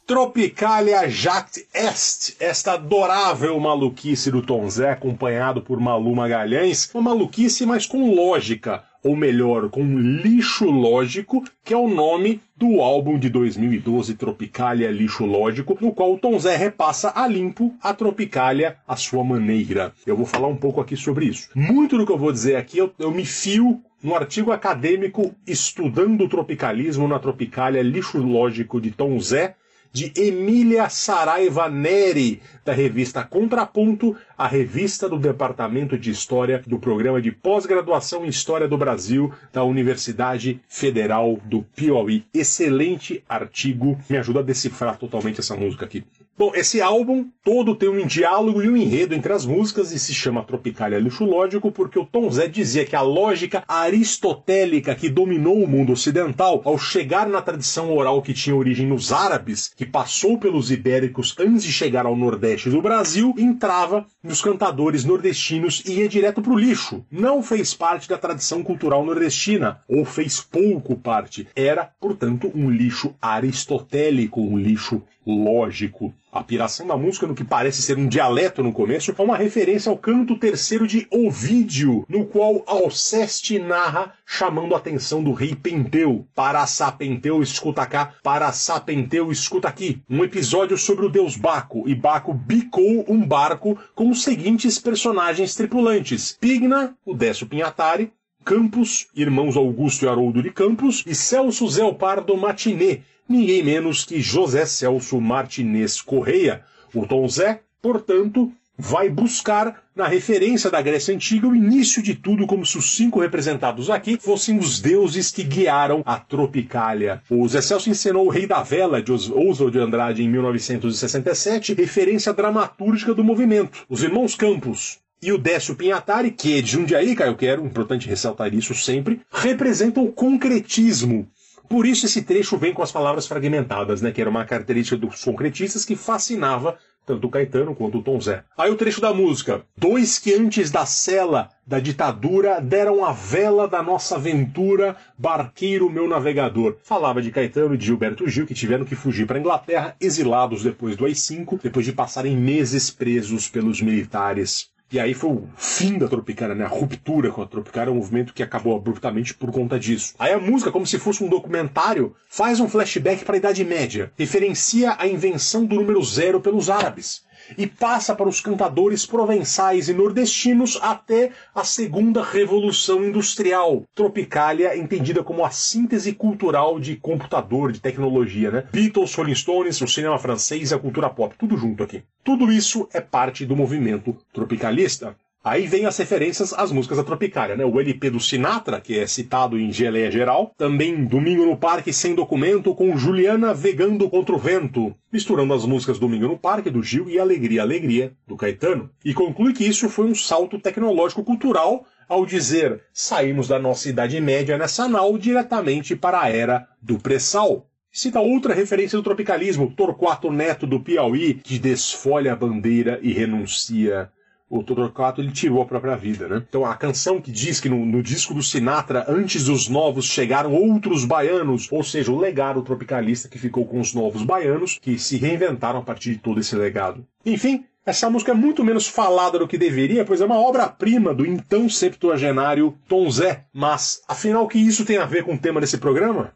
Tropicalia Jact Est, esta adorável maluquice do Tom Zé, acompanhado por Malu Magalhães, uma maluquice, mas com lógica, ou melhor, com lixo lógico, que é o nome do álbum de 2012 Tropicalia Lixo Lógico, no qual o Tom Zé repassa a limpo a Tropicalia à sua maneira. Eu vou falar um pouco aqui sobre isso. Muito do que eu vou dizer aqui eu, eu me fio no artigo acadêmico Estudando o Tropicalismo na Tropicalia Lixo Lógico de Tom Zé, de Emília Saraiva Neri, da revista Contraponto, a revista do Departamento de História do Programa de Pós-Graduação em História do Brasil da Universidade Federal do Piauí. Excelente artigo, me ajuda a decifrar totalmente essa música aqui. Bom, esse álbum todo tem um diálogo e um enredo entre as músicas e se chama Tropicalia Lixo Lógico porque o Tom Zé dizia que a lógica aristotélica que dominou o mundo ocidental ao chegar na tradição oral que tinha origem nos árabes, que passou pelos ibéricos antes de chegar ao nordeste do Brasil, entrava nos cantadores nordestinos e ia direto para o lixo. Não fez parte da tradição cultural nordestina, ou fez pouco parte. Era, portanto, um lixo aristotélico, um lixo lógico. A piração da música, no que parece ser um dialeto no começo, é uma referência ao canto terceiro de Ovídio, no qual Alceste narra chamando a atenção do rei Penteu. Para Sapenteu, escuta cá, para Sapenteu, escuta aqui. Um episódio sobre o deus Baco, e Baco bicou um barco com os seguintes personagens tripulantes. Pigna, o Décio Pinhatari, Campos, irmãos Augusto e Haroldo de Campos, e Celso Zé Pardo Matinê, ninguém menos que José Celso Martinez Correia. O Tom Zé, portanto, vai buscar na referência da Grécia Antiga o início de tudo como se os cinco representados aqui fossem os deuses que guiaram a Tropicália. O Zé Celso encenou o Rei da Vela de Oswald de Andrade em 1967, referência dramatúrgica do movimento. Os irmãos Campos, e o Décio Pinhatari, que é de Jundiaí, Caio Quero, importante ressaltar isso sempre, representam o concretismo. Por isso esse trecho vem com as palavras fragmentadas, né, que era uma característica dos concretistas que fascinava tanto o Caetano quanto o Tom Zé. Aí o trecho da música. Dois que antes da cela da ditadura deram a vela da nossa aventura, barqueiro meu navegador. Falava de Caetano e de Gilberto Gil, que tiveram que fugir para a Inglaterra, exilados depois do AI-5, depois de passarem meses presos pelos militares. E aí foi o fim da Tropicália, né? A ruptura com a Tropicália, um movimento que acabou abruptamente por conta disso. Aí a música, como se fosse um documentário, faz um flashback para a Idade Média, referencia a invenção do número zero pelos árabes e passa para os cantadores provençais e nordestinos até a segunda revolução industrial. Tropicália, entendida como a síntese cultural de computador, de tecnologia, né? Beatles, Rolling Stones, o cinema francês e a cultura pop, tudo junto aqui. Tudo isso é parte do movimento tropicalista. Aí vem as referências às músicas da Tropicália, né? O LP do Sinatra, que é citado em Geleia Geral. Também Domingo no Parque Sem Documento, com Juliana Vegando contra o Vento. Misturando as músicas Domingo no Parque, do Gil, e Alegria, Alegria, do Caetano. E conclui que isso foi um salto tecnológico-cultural ao dizer saímos da nossa Idade Média nau diretamente para a era do pré-sal. Cita outra referência do tropicalismo, Torquato Neto do Piauí, que desfolha a bandeira e renuncia o Torquato ele tirou a própria vida, né? Então a canção que diz que no, no, disco do Sinatra, antes dos novos chegaram outros baianos, ou seja, o legado tropicalista que ficou com os novos baianos, que se reinventaram a partir de todo esse legado. Enfim, essa música é muito menos falada do que deveria, pois é uma obra-prima do então septuagenário Tom Zé. Mas, afinal, o que isso tem a ver com o tema desse programa?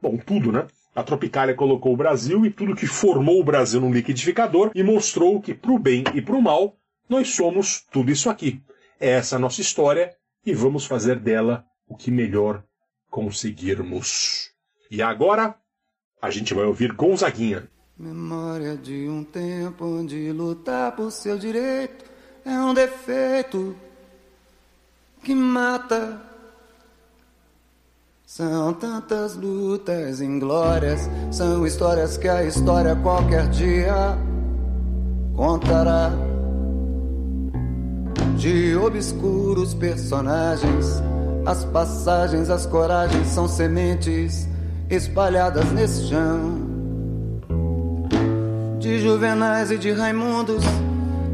Bom, tudo, né? A Tropicália colocou o Brasil e tudo que formou o Brasil num liquidificador e mostrou que, pro bem e pro mal, nós somos tudo isso aqui. É essa a nossa história e vamos fazer dela o que melhor conseguirmos. E agora, a gente vai ouvir Gonzaguinha. Memória de um tempo onde lutar por seu direito é um defeito que mata. São tantas lutas inglórias, são histórias que a história qualquer dia contará. De obscuros personagens, as passagens, as coragens são sementes espalhadas nesse chão. De Juvenais e de Raimundos,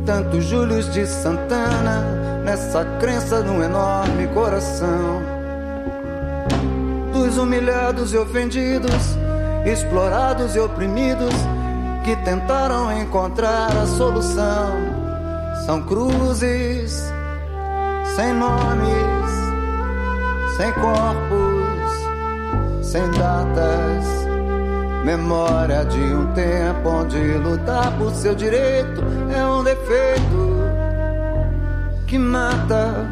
tantos Júlios de Santana, nessa crença num enorme coração. Dos humilhados e ofendidos, explorados e oprimidos, que tentaram encontrar a solução. São cruzes, sem nomes, sem corpos, sem datas. Memória de um tempo onde lutar por seu direito é um defeito que mata.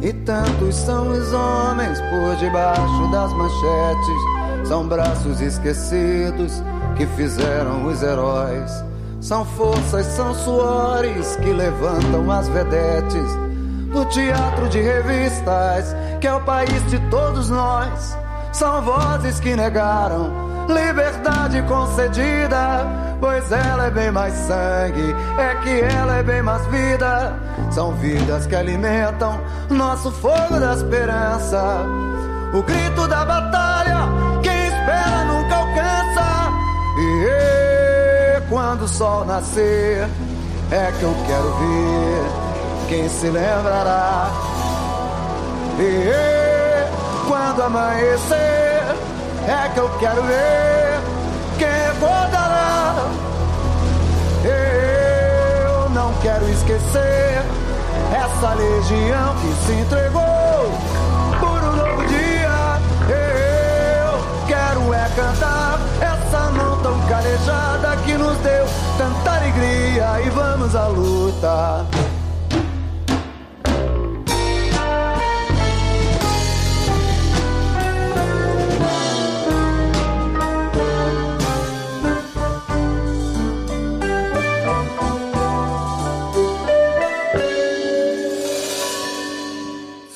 E tantos são os homens por debaixo das manchetes, são braços esquecidos que fizeram os heróis. São forças, são suores que levantam as vedetes do teatro de revistas, que é o país de todos nós. São vozes que negaram liberdade concedida, pois ela é bem mais sangue, é que ela é bem mais vida. São vidas que alimentam nosso fogo da esperança. O grito da batalha, quando o sol nascer, é que eu quero ver quem se lembrará. E quando amanhecer, é que eu quero ver quem recordará. Eu não quero esquecer essa legião que se entregou por um novo dia. Eu quero é cantar essa mão tão calejada que nos deu tanta alegria e vamos à luta.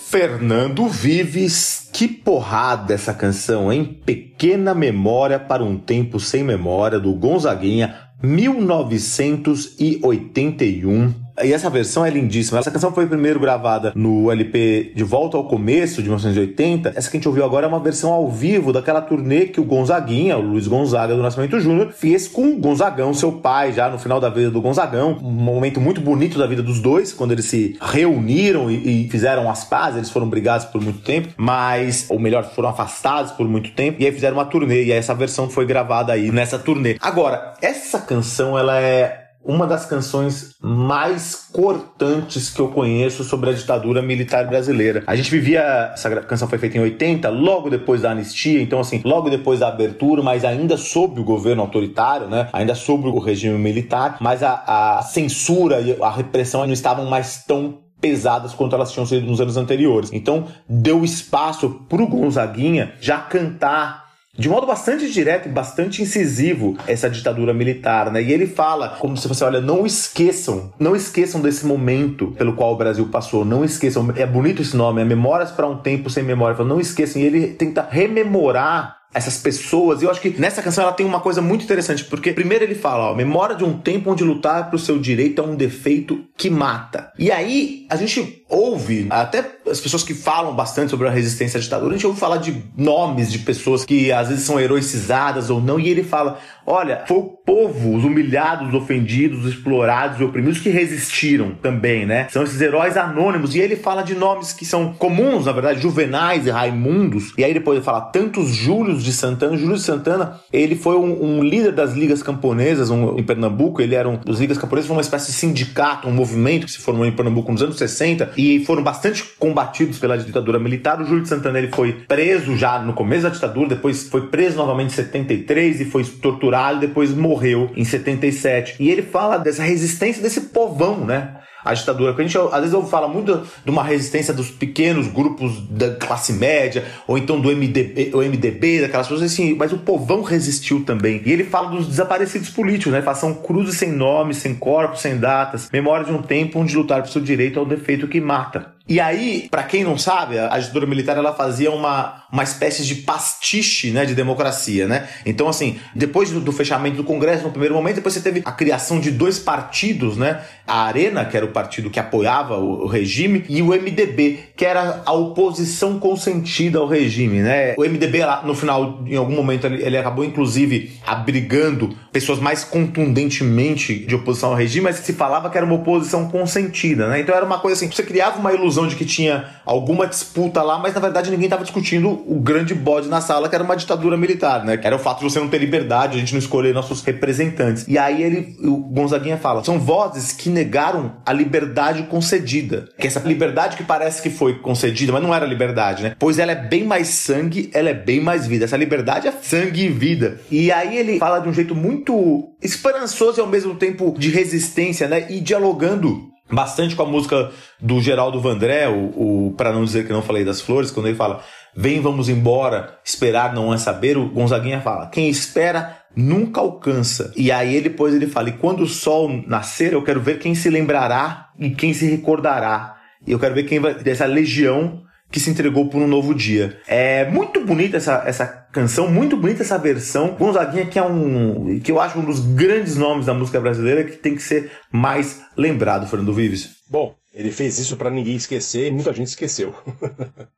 Fernando Vives, que porrada essa canção, hein? Pequena Memória para um Tempo Sem Memória, do Gonzaguinha, 1981. E essa versão é lindíssima. Essa canção foi primeiro gravada no LP De Volta ao Começo, de 1980. Essa que a gente ouviu agora é uma versão ao vivo daquela turnê que o Gonzaguinha, o Luiz Gonzaga do Nascimento Júnior, fez com o Gonzagão, seu pai, já no final da vida do Gonzagão. Um momento muito bonito da vida dos dois, quando eles se reuniram e, e fizeram as pazes. Eles foram brigados por muito tempo, mas, ou melhor, foram afastados por muito tempo. E aí fizeram uma turnê. E aí essa versão foi gravada aí nessa turnê. Agora, essa canção, ela é uma das canções mais cortantes que eu conheço sobre a ditadura militar brasileira. A gente vivia, essa canção foi feita em 80, logo depois da anistia, então assim, logo depois da abertura, mas ainda sob o governo autoritário, né? Ainda sob o regime militar, mas a, a censura e a repressão não estavam mais tão pesadas quanto elas tinham sido nos anos anteriores. Então, deu espaço pro Gonzaguinha já cantar de modo bastante direto e bastante incisivo essa ditadura militar, né? E ele fala, como se você olha, não esqueçam, não esqueçam desse momento pelo qual o Brasil passou, não esqueçam, é bonito esse nome, é Memórias para um Tempo Sem Memória, não esqueçam, e ele tenta rememorar essas pessoas. E eu acho que nessa canção ela tem uma coisa muito interessante, porque primeiro ele fala, ó, memória de um tempo onde lutar pro seu direito é um defeito que mata. E aí a gente ouve, até as pessoas que falam bastante sobre a resistência à ditadura, a gente ouve falar de nomes de pessoas que às vezes são heroicizadas ou não, e ele fala, olha, foi o povo, os humilhados, os ofendidos, os explorados e oprimidos que resistiram também, né? São esses heróis anônimos, e ele fala de nomes que são comuns, na verdade, Juvenais e Raimundos, e aí depois ele fala tantos Júlios de Santana. Júlio de Santana, ele foi um, um líder das ligas camponesas um, em Pernambuco, ele era um dos ligas camponesas, foi uma espécie de sindicato, um movimento que se formou em Pernambuco nos anos 60 e foram bastante combatidos pela ditadura militar. O Júlio de Santana ele foi preso já no começo da ditadura, depois foi preso novamente em 73 e foi torturado, depois morreu em 77. E ele fala dessa resistência desse povão, né? a ditadura. Porque a gente, às vezes, eu falo muito de uma resistência dos pequenos grupos da classe média, ou então do MDB, o MDB, daquelas coisas assim, mas o povão resistiu também. E ele fala dos desaparecidos políticos, né? São cruzes sem nome, sem corpos, sem datas, memória de um tempo onde lutar por seu direito é o defeito que mata. E aí, para quem não sabe, a ditadura militar ela fazia uma, uma espécie de pastiche né, de democracia, né? Então, assim, depois do, do, fechamento do Congresso, no primeiro momento, depois você teve a criação de dois partidos, né? A Arena, que era o partido que apoiava o, o regime, e o MDB, que era a oposição consentida ao regime, né? O MDB, no final, em algum momento, ele acabou, inclusive, abrigando pessoas mais contundentemente de oposição ao regime, mas se falava que era uma oposição consentida, né? Então era uma coisa assim, você criava uma ilusão ilusão de que tinha alguma disputa lá, mas na verdade ninguém estava discutindo o grande bode na sala, que era uma ditadura militar, né? Que era o fato de você não ter liberdade, a gente não escolher nossos representantes. E aí ele, o Gonzaguinha fala: são vozes que negaram a liberdade concedida. Que essa liberdade que parece que foi concedida, mas não era liberdade, né? Pois ela é bem mais sangue, ela é bem mais vida. Essa liberdade é sangue e vida. E aí ele fala de um jeito muito esperançoso e ao mesmo tempo de resistência, né? E dialogando bastante com a música do Geraldo Vandré, o, o para não dizer que não falei das flores, quando ele fala vem, vamos embora, esperar não é saber, o Gonzaguinha fala, quem espera nunca alcança. E aí depois ele fala, e quando o sol nascer, eu quero ver quem se lembrará e quem se recordará. E eu quero ver quem vai dessa legião que se entregou por um novo dia. É muito bonita essa, essa canção, muito bonita essa versão. Gonzaguinha que é um que eu acho um dos grandes nomes da música brasileira que tem que ser mais lembrado, Fernando Vives. Bom, ele fez isso para ninguém esquecer e muita gente esqueceu.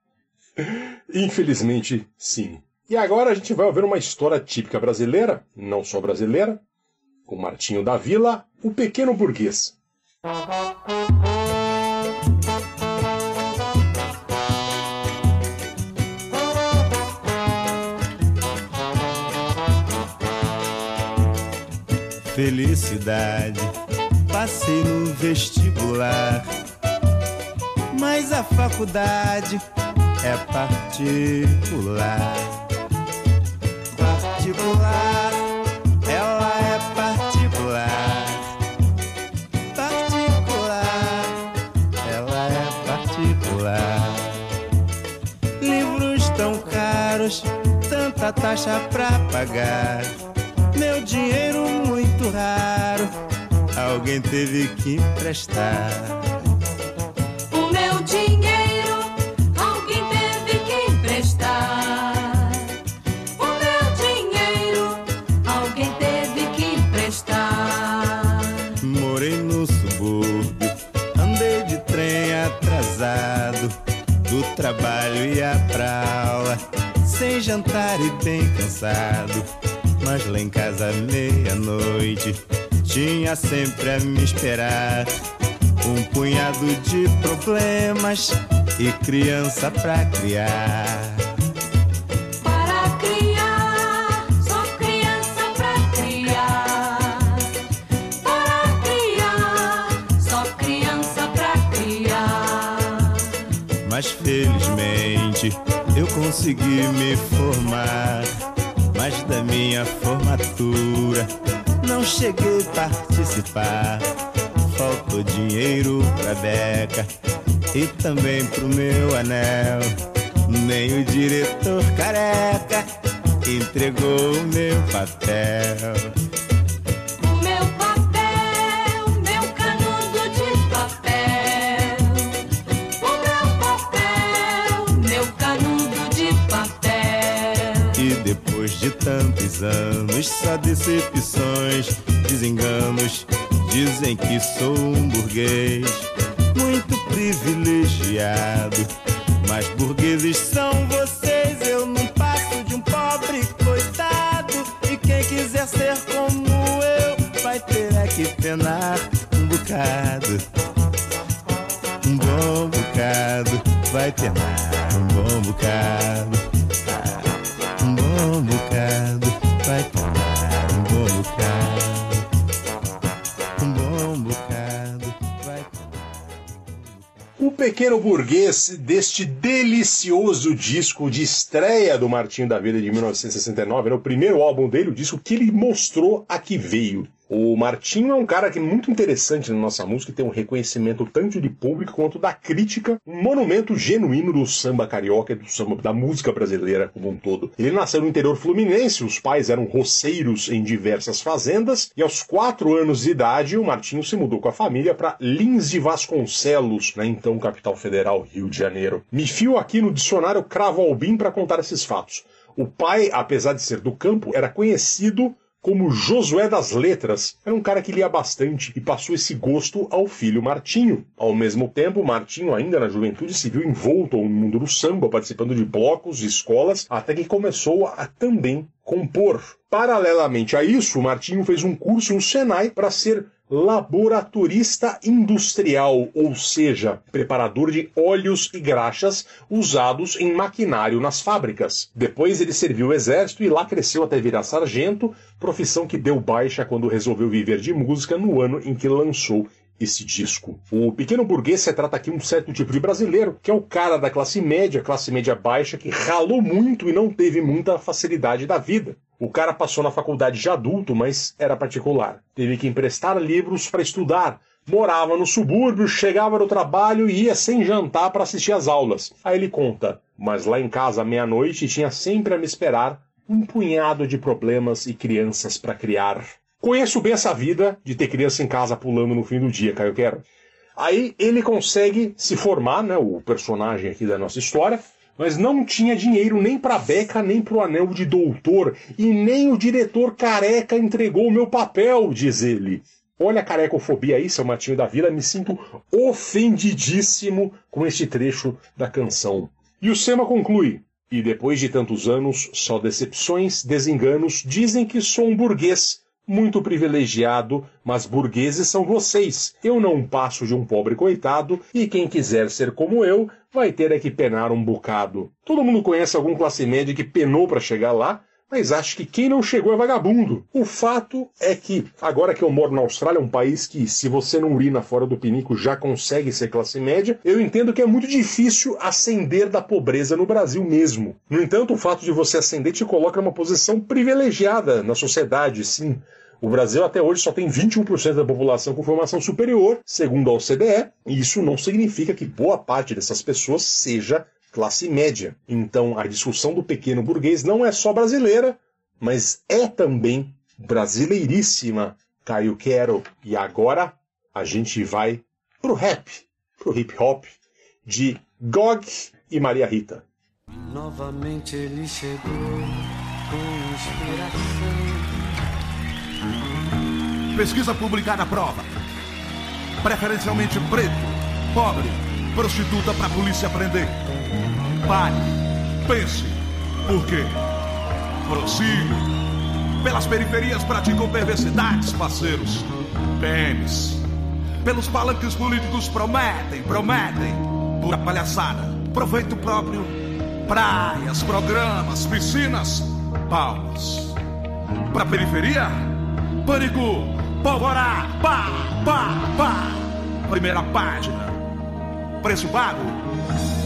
Infelizmente, sim. E agora a gente vai ouvir uma história típica brasileira, não só brasileira, com Martinho da Vila, o pequeno burguês. Felicidade. Passei no vestibular, mas a faculdade é particular. Particular, ela é particular. Particular, ela é particular. Livros tão caros, tanta taxa pra pagar meu dinheiro alguém teve que emprestar. O meu dinheiro, alguém teve que emprestar. O meu dinheiro, alguém teve que emprestar. Morei no subúrbio, andei de trem atrasado, do trabalho ia pra aula, sem jantar e bem cansado mas lá em casa, meia-noite, tinha sempre a me esperar. Um punhado de problemas e criança pra criar. Para criar, só criança pra criar. Para criar, só criança pra criar. Mas felizmente eu consegui me formar mas da minha formatura não cheguei a participar. Faltou dinheiro pra beca e também pro meu anel. Nem o diretor careca entregou o meu papel. Tantos anos, só decepções, desenganos. Dizem que sou um burguês muito privilegiado. Mas burgueses são vocês, eu não passo de um pobre coitado. E quem quiser ser como eu, vai ter é que penar um bocado. Um bom bocado, vai penar um bom bocado um bocado, Pequeno Burguês, deste delicioso disco de estreia do Martinho da Vida de 1969, era o primeiro álbum dele, o disco que ele mostrou a que veio. O Martinho é um cara que é muito interessante na nossa música e tem um reconhecimento tanto de público quanto da crítica, um monumento genuíno do samba carioca e do samba da música brasileira como um todo. Ele nasceu no interior fluminense, os pais eram roceiros em diversas fazendas e aos quatro anos de idade o Martinho se mudou com a família para Lins de Vasconcelos, na então capital federal Rio de Janeiro. Me fio aqui no dicionário Cravo Albim para contar esses fatos. O pai, apesar de ser do campo, era conhecido como Josué das Letras. Era um cara que lia bastante e passou esse gosto ao filho Martinho. Ao mesmo tempo, Martinho, ainda na juventude, se viu envolto no mundo do samba, participando de blocos e escolas, até que começou a também compor. Paralelamente a isso, Martinho fez um curso no Senai para ser laboratorista industrial, ou seja, preparador de óleos e graxas usados em maquinário nas fábricas. Depois ele serviu o exército e lá cresceu até virar sargento, profissão que deu baixa quando resolveu viver de música no ano em que lançou esse disco. O pequeno burguês se trata aqui um certo tipo de brasileiro, que é o cara da classe média, classe média baixa, que ralou muito e não teve muita facilidade da vida. O cara passou na faculdade de adulto, mas era particular. Teve que emprestar livros para estudar. Morava no subúrbio, chegava do trabalho e ia sem jantar para assistir às aulas. Aí ele conta: Mas lá em casa, à meia-noite, tinha sempre a me esperar um punhado de problemas e crianças para criar. Conheço bem essa vida de ter criança em casa pulando no fim do dia, Caio Quero. Aí ele consegue se formar, né, o personagem aqui da nossa história, mas não tinha dinheiro nem para beca, nem para o anel de doutor, e nem o diretor careca entregou o meu papel, diz ele. Olha a carecofobia aí, seu Matinho da Vila, me sinto ofendidíssimo com este trecho da canção. E o Sema conclui: E depois de tantos anos, só decepções, desenganos, dizem que sou um burguês, muito privilegiado, mas burgueses são vocês. Eu não passo de um pobre coitado, e quem quiser ser como eu, vai ter é que penar um bocado. Todo mundo conhece algum classe média que penou para chegar lá, mas acho que quem não chegou é vagabundo. O fato é que, agora que eu moro na Austrália, um país que, se você não urina fora do pinico, já consegue ser classe média, eu entendo que é muito difícil ascender da pobreza no Brasil mesmo. No entanto, o fato de você ascender te coloca numa posição privilegiada na sociedade, sim. O Brasil até hoje só tem 21% da população com formação superior, segundo a OCDE, e isso não significa que boa parte dessas pessoas seja classe média. Então, a discussão do pequeno burguês não é só brasileira, mas é também brasileiríssima, Caio Quero. E agora a gente vai pro rap, pro hip hop de Gog e Maria Rita. Novamente ele chegou com inspiração. Pesquisa publicada prova. Preferencialmente preto, pobre, prostituta pra polícia prender. Pare, pense, por quê? Prossiga. Pelas periferias praticam perversidades, parceiros. PMs. Pelos palanques políticos prometem, prometem. Pura palhaçada. Proveito próprio. Praias, programas, piscinas, palmas. Pra periferia? Pânico, pólvora, pá, pá, pá. Primeira página. Preço pago?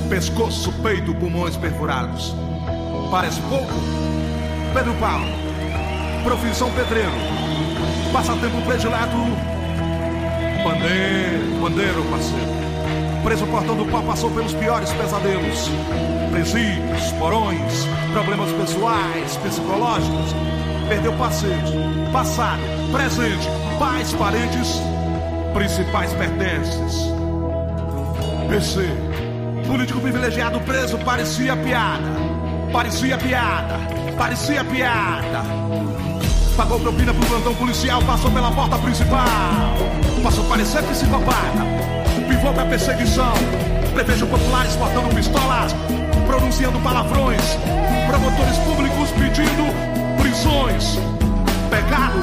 Pescoço, peito, pulmões perfurados. Parece pouco? Pedro Paulo. Profissão pedreiro. Passatempo predileto. Bandeiro, bandeiro, parceiro. Preso cortando pau passou pelos piores pesadelos. Presídios, porões, problemas pessoais, psicológicos. Perdeu parceiros, passado, presente, pais, parentes, principais pertences. PC, político privilegiado preso parecia piada. Parecia piada, parecia piada. Pagou propina pro plantão policial, passou pela porta principal. Passou a parecer psicopata. Pivô pra perseguição. Prevejo populares portando pistolas, pronunciando palavrões. Promotores públicos pedindo prisões. Pecado,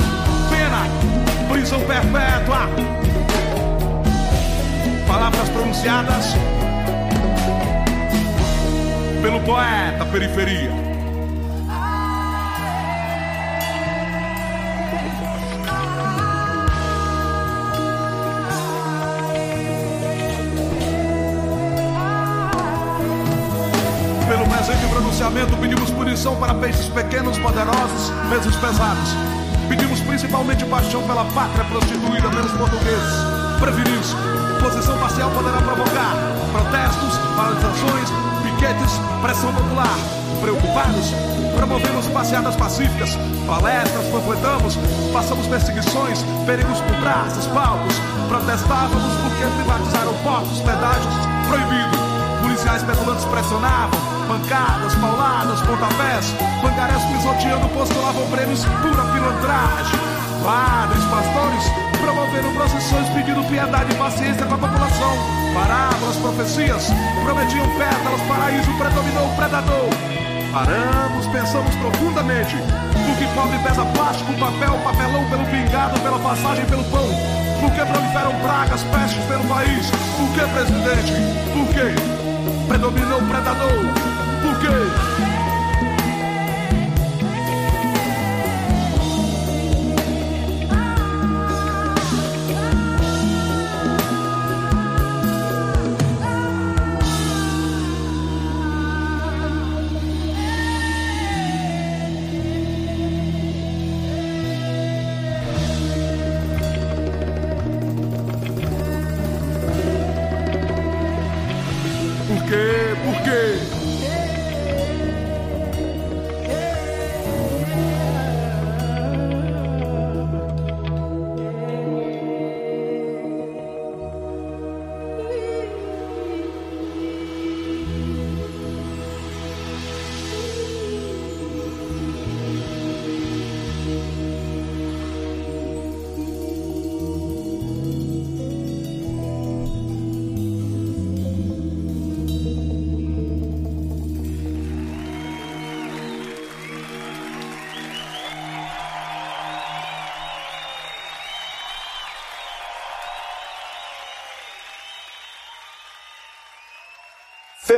pena, prisão perpétua. Palavras pronunciadas pelo poeta periferia. Pelo presente pronunciamento, pedimos punição para peixes pequenos, poderosos, pesos pesados. Pedimos principalmente paixão pela pátria prostituída pelos portugueses. Prevenir-se. Posição parcial poderá provocar protestos, paralisações, pressão popular. Preocupados, promovemos passeadas pacíficas, palestras, panfletamos, passamos perseguições, perigos por praças, palcos. Protestávamos porque privatizaram portos, pedágios, proibido. Policiais petulantes pressionavam, pancadas, pauladas, pontapés, pangarés pisoteando postulavam prêmios, pura pilantragem. Padres, pastores, promoveram procissões pedindo piedade e paciência com a população. Parábolas, profecias, prometiam pétalas, paraíso predominou o predador. Paramos, pensamos profundamente. O que pobre pesa plástico, papel, papelão pelo pingado, pela passagem, pelo pão. Por que proliferam pragas, pestes pelo país? Por que, presidente? Por quê? Predominou o predador. Por quê?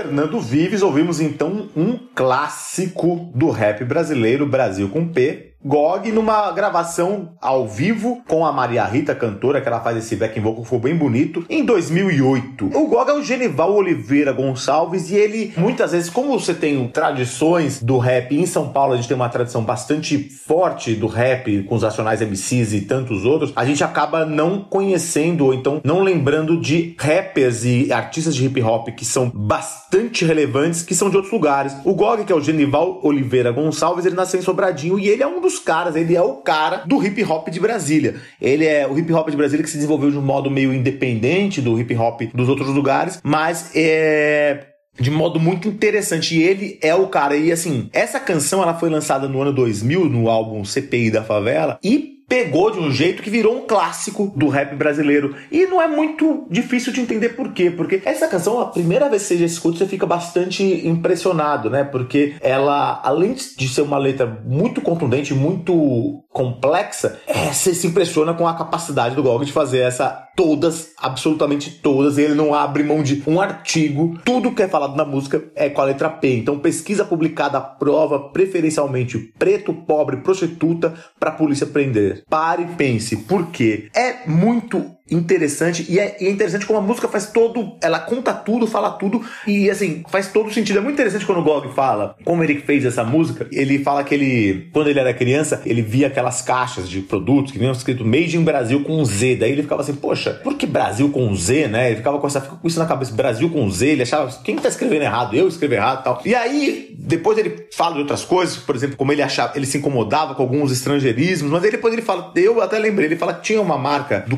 Fernando Vives, ouvimos então um clássico do rap brasileiro, Brasil com P, GOG, numa gravação ao vivo com a Maria Rita, cantora, que ela faz esse backing vocal, ficou bem bonito, em 2008. O GOG é o Genival Oliveira Gonçalves e ele, muitas vezes, como você tem tradições do rap em São Paulo, a gente tem uma tradição bastante forte do rap com os Nacionais MCs e tantos outros, a gente acaba não conhecendo ou então não lembrando de rappers e artistas de hip hop que são bastante relevantes, que são de outros lugares. O GOG, que é o Genival Oliveira Gonçalves, ele nasceu em Sobradinho e ele é um dos caras, ele é o cara do hip hop de Brasília. Ele é o hip hop de Brasília que se desenvolveu de um modo meio independente do hip hop dos outros lugares, mas é de modo muito interessante. E ele é o cara. E assim, essa canção ela foi lançada no ano 2000 no álbum CPI da Favela e pegou de um jeito que virou um clássico do rap brasileiro. E não é muito difícil de entender por quê. Porque essa canção, a primeira vez que você escuta, você fica bastante impressionado, né? Porque ela, além de ser uma letra muito contundente, muito complexa, é, você se impressiona com a capacidade do Gog de fazer essa todas, absolutamente todas, e ele não abre mão de um artigo. Tudo que é falado na música é com a letra P. Então, pesquisa publicada prova preferencialmente preto, pobre, prostituta para a polícia prender. Pare e pense, por quê? É muito interessante e é, e é interessante como a música faz todo, ela conta tudo, fala tudo e assim, faz todo sentido. É muito interessante quando o Gog fala como ele fez essa música. Ele fala que ele, quando ele era criança, ele via aquelas caixas de produtos que vinham escrito Made in Brasil com Z. Daí ele ficava assim, poxa, por que Brasil com Z, né? Ele ficava com, essa, com isso na cabeça, Brasil com Z. Ele achava, quem tá escrevendo errado? Eu escrevo errado tal. E aí, depois ele fala de outras coisas, por exemplo, como ele achava, ele se incomodava com alguns estrangeirismos, mas aí depois ele fala, eu até lembrei, ele fala que tinha uma marca do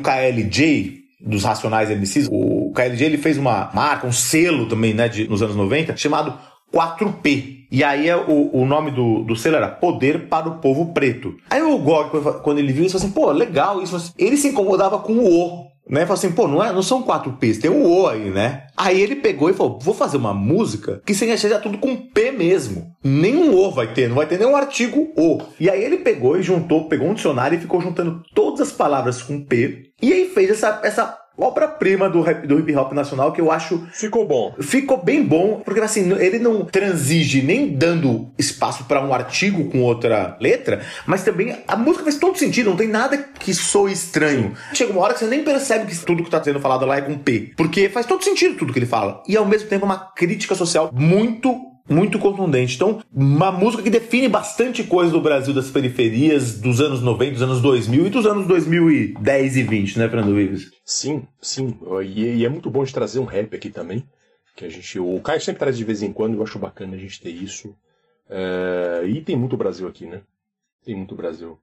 KLJ dos Racionais MCs, o KLJ ele fez uma marca, um selo também, né, de, nos anos 90, chamado 4P. E aí é o, o nome do, do selo era Poder para o Povo Preto. Aí o Gog, quando ele viu isso, falou assim, pô, legal isso. Ele se incomodava com o O. Né? Falou assim, pô, não, é, não são quatro P's, tem um O aí, né? Aí ele pegou e falou, vou fazer uma música que seja tudo com P mesmo. Nenhum O vai ter, não vai ter nenhum artigo O. E aí ele pegou e juntou, pegou um dicionário e ficou juntando todas as palavras com P. E aí fez essa, essa obra-prima do, do hip hop nacional que eu acho. Ficou bom. Ficou bem bom, porque assim, ele não transige nem dando espaço para um artigo com outra letra, mas também a música faz todo sentido, não tem nada que soe estranho. Chega uma hora que você nem percebe que tudo que tá sendo falado lá é com P, porque faz todo sentido tudo que ele fala. E ao mesmo tempo é uma crítica social muito muito contundente. Então, uma música que define bastante coisa do Brasil, das periferias, dos anos 90, dos anos 2000 e dos anos 2010 e 20, né, Fernando Vives? Sim, sim. E, é muito bom de trazer um rap aqui também. Que a gente, o Caio sempre traz de vez em quando, eu acho bacana a gente ter isso. É... e tem muito Brasil aqui, né? Tem muito Brasil.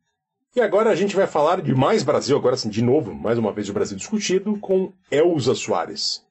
E agora a gente vai falar de mais Brasil, agora sim, de novo, mais uma vez o Brasil discutido, com Elza Soares.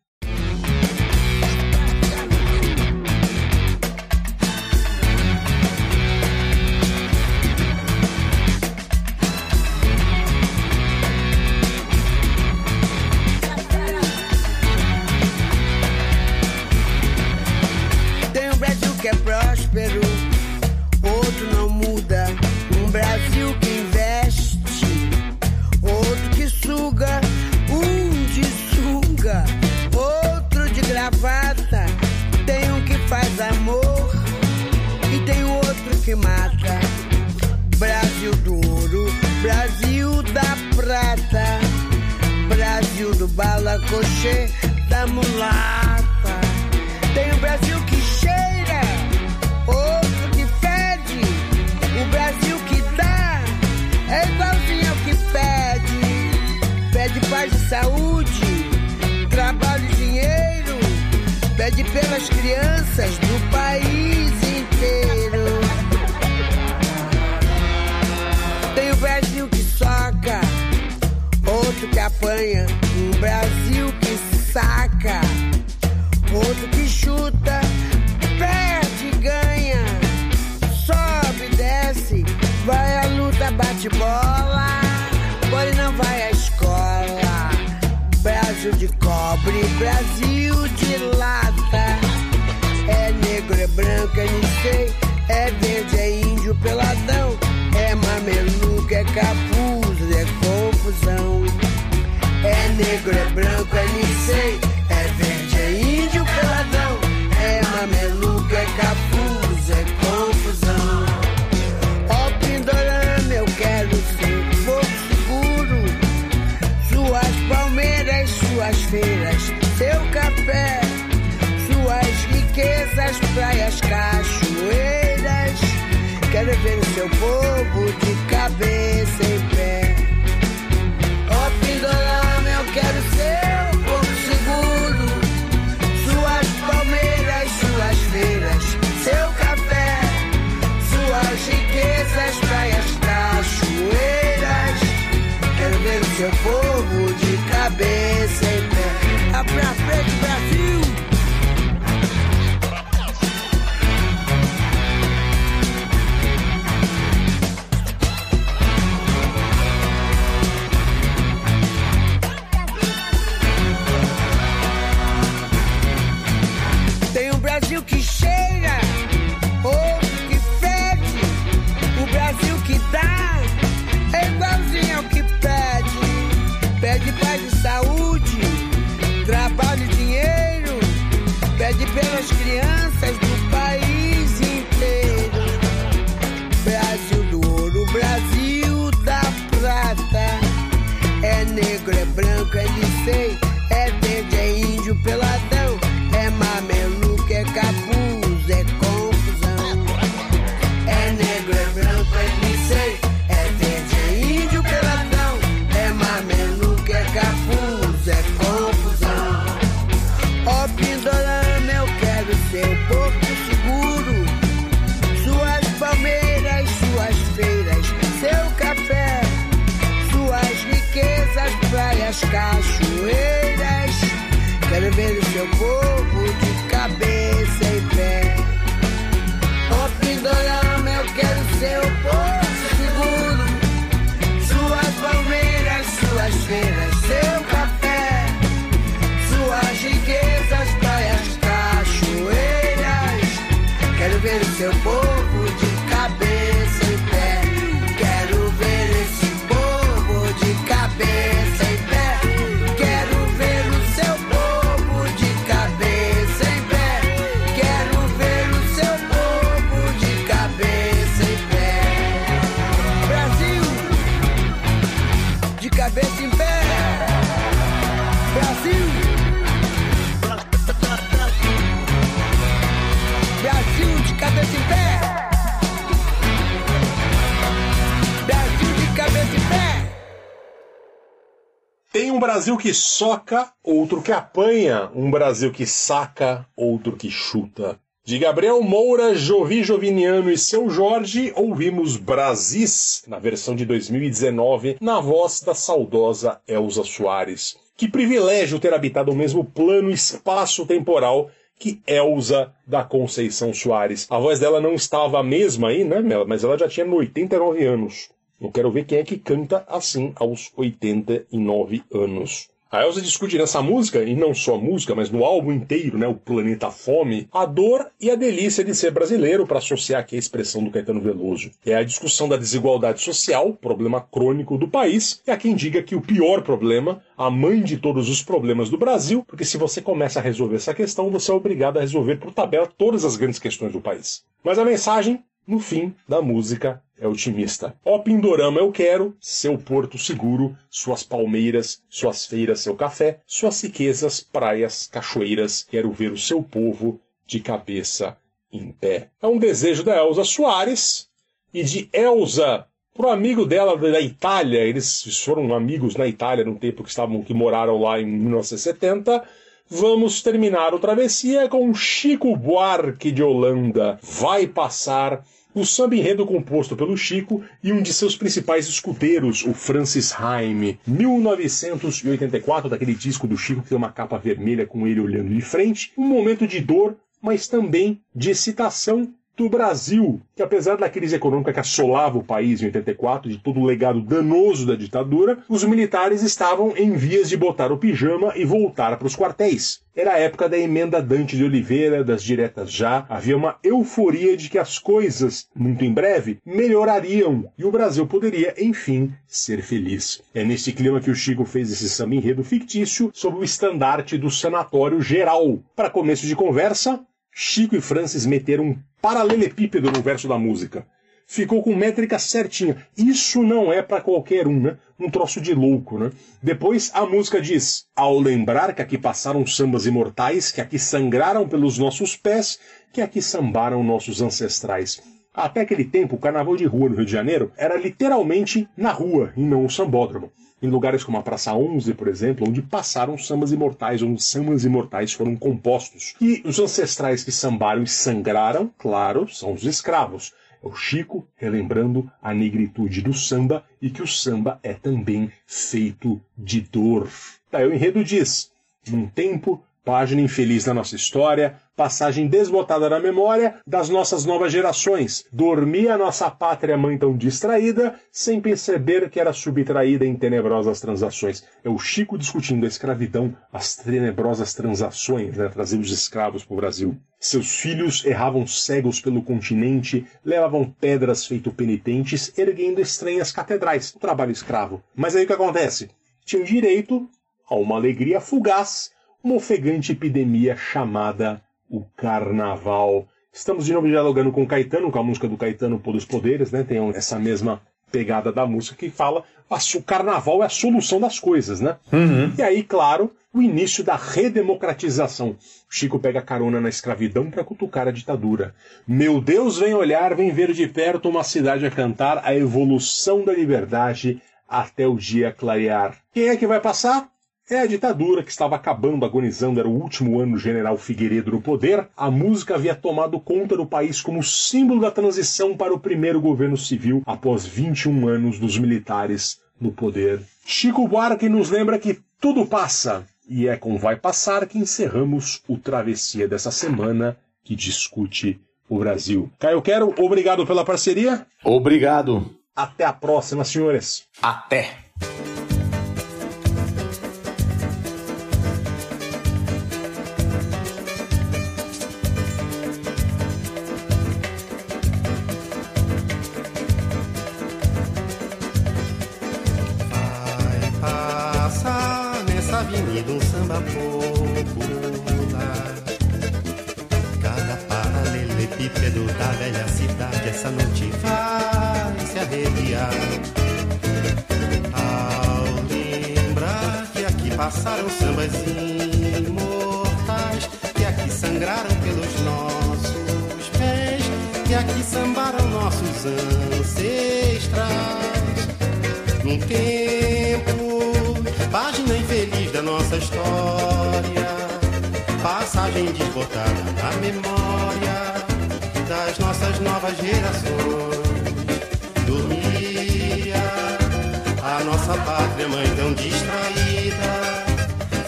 Brasil que soca, outro que apanha, um Brasil que saca, outro que chuta. De Gabriel Moura, Jovi Joviniano e seu Jorge, ouvimos Brasis, na versão de 2019, na voz da saudosa Elza Soares. Que privilégio ter habitado o mesmo plano espaço-temporal que Elza da Conceição Soares. A voz dela não estava a mesma aí, né, Mela? Mas ela já tinha 89 anos. Eu quero ver quem é que canta assim aos 89 anos. A Elsa discute nessa música, e não só a música, mas no álbum inteiro, né, o Planeta Fome, a dor e a delícia de ser brasileiro, para associar aqui a expressão do Caetano Veloso. É a discussão da desigualdade social, problema crônico do país, e há quem diga que o pior problema, a mãe de todos os problemas do Brasil, porque se você começa a resolver essa questão, você é obrigado a resolver por tabela todas as grandes questões do país. Mas a mensagem no fim da música é otimista. Ó Pindorama eu quero, seu porto seguro, suas palmeiras, suas feiras, seu café, suas riquezas, praias, cachoeiras, quero ver o seu povo de cabeça em pé. É um desejo da Elza Soares e de Elza pro amigo dela da Itália, eles foram amigos na Itália no tempo que estavam que moraram lá em 1970. Vamos terminar o travessia com Chico Buarque de Holanda. Vai passar o samba enredo composto pelo Chico e um de seus principais escuteiros, o Francis Haime. 1984, daquele disco do Chico que tem uma capa vermelha com ele olhando de frente. Um momento de dor, mas também de excitação do Brasil, que apesar da crise econômica que assolava o país em 84, de todo o legado danoso da ditadura, os militares estavam em vias de botar o pijama e voltar para os quartéis. Era a época da emenda Dante de Oliveira, das diretas já, havia uma euforia de que as coisas, muito em breve, melhorariam e o Brasil poderia, enfim, ser feliz. É neste clima que o Chico fez esse samba enredo fictício sob o estandarte do Sanatório Geral. Para começo de conversa, Chico e Francis meteram um paralelepípedo no verso da música. Ficou com métrica certinha. Isso não é para qualquer um, né? Um troço de louco, né? Depois a música diz: Ao lembrar que aqui passaram sambas imortais, que aqui sangraram pelos nossos pés, que aqui sambaram nossos ancestrais. Até aquele tempo, o carnaval de rua no Rio de Janeiro era literalmente na rua e não o sambódromo. Em lugares como a Praça 11, por exemplo, onde passaram sambas imortais, onde sambas imortais foram compostos. E os ancestrais que sambaram e sangraram, claro, são os escravos. É o Chico relembrando a negritude do samba e que o samba é também feito de dor. Daí o enredo diz: num tempo Página infeliz da nossa história, passagem desbotada na memória das nossas novas gerações. Dormia a nossa pátria mãe tão distraída, sem perceber que era subtraída em tenebrosas transações. É o Chico discutindo a escravidão, as tenebrosas transações, né, trazer os escravos para o Brasil. Seus filhos erravam cegos pelo continente, levavam pedras feito penitentes, erguendo estranhas catedrais. O trabalho escravo. Mas aí o que acontece? Tinham direito a uma alegria fugaz uma ofegante epidemia chamada o Carnaval. Estamos de novo dialogando com o Caetano, com a música do Caetano Pôr dos Poderes, né? Tem essa mesma pegada da música que fala o carnaval é a solução das coisas, né? Uhum. E aí, claro, o início da redemocratização. Chico pega carona na escravidão para cutucar a ditadura. Meu Deus, vem olhar, vem ver de perto uma cidade a cantar a evolução da liberdade até o dia clarear. Quem é que vai passar? É a ditadura que estava acabando, agonizando, era o último ano do general Figueiredo no poder. A música havia tomado conta do país como símbolo da transição para o primeiro governo civil após 21 anos dos militares no poder. Chico Buarque nos lembra que tudo passa, e é com Vai Passar que encerramos o Travessia dessa semana que discute o Brasil. Caio Quero, obrigado pela parceria. Obrigado. Até a próxima, senhores. Até.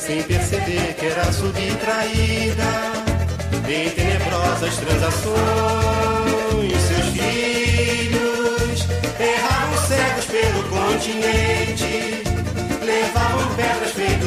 sem perceber que era subtraída em tenebrosas transações. Seus filhos erravam cegos pelo continente, levavam pedras feitas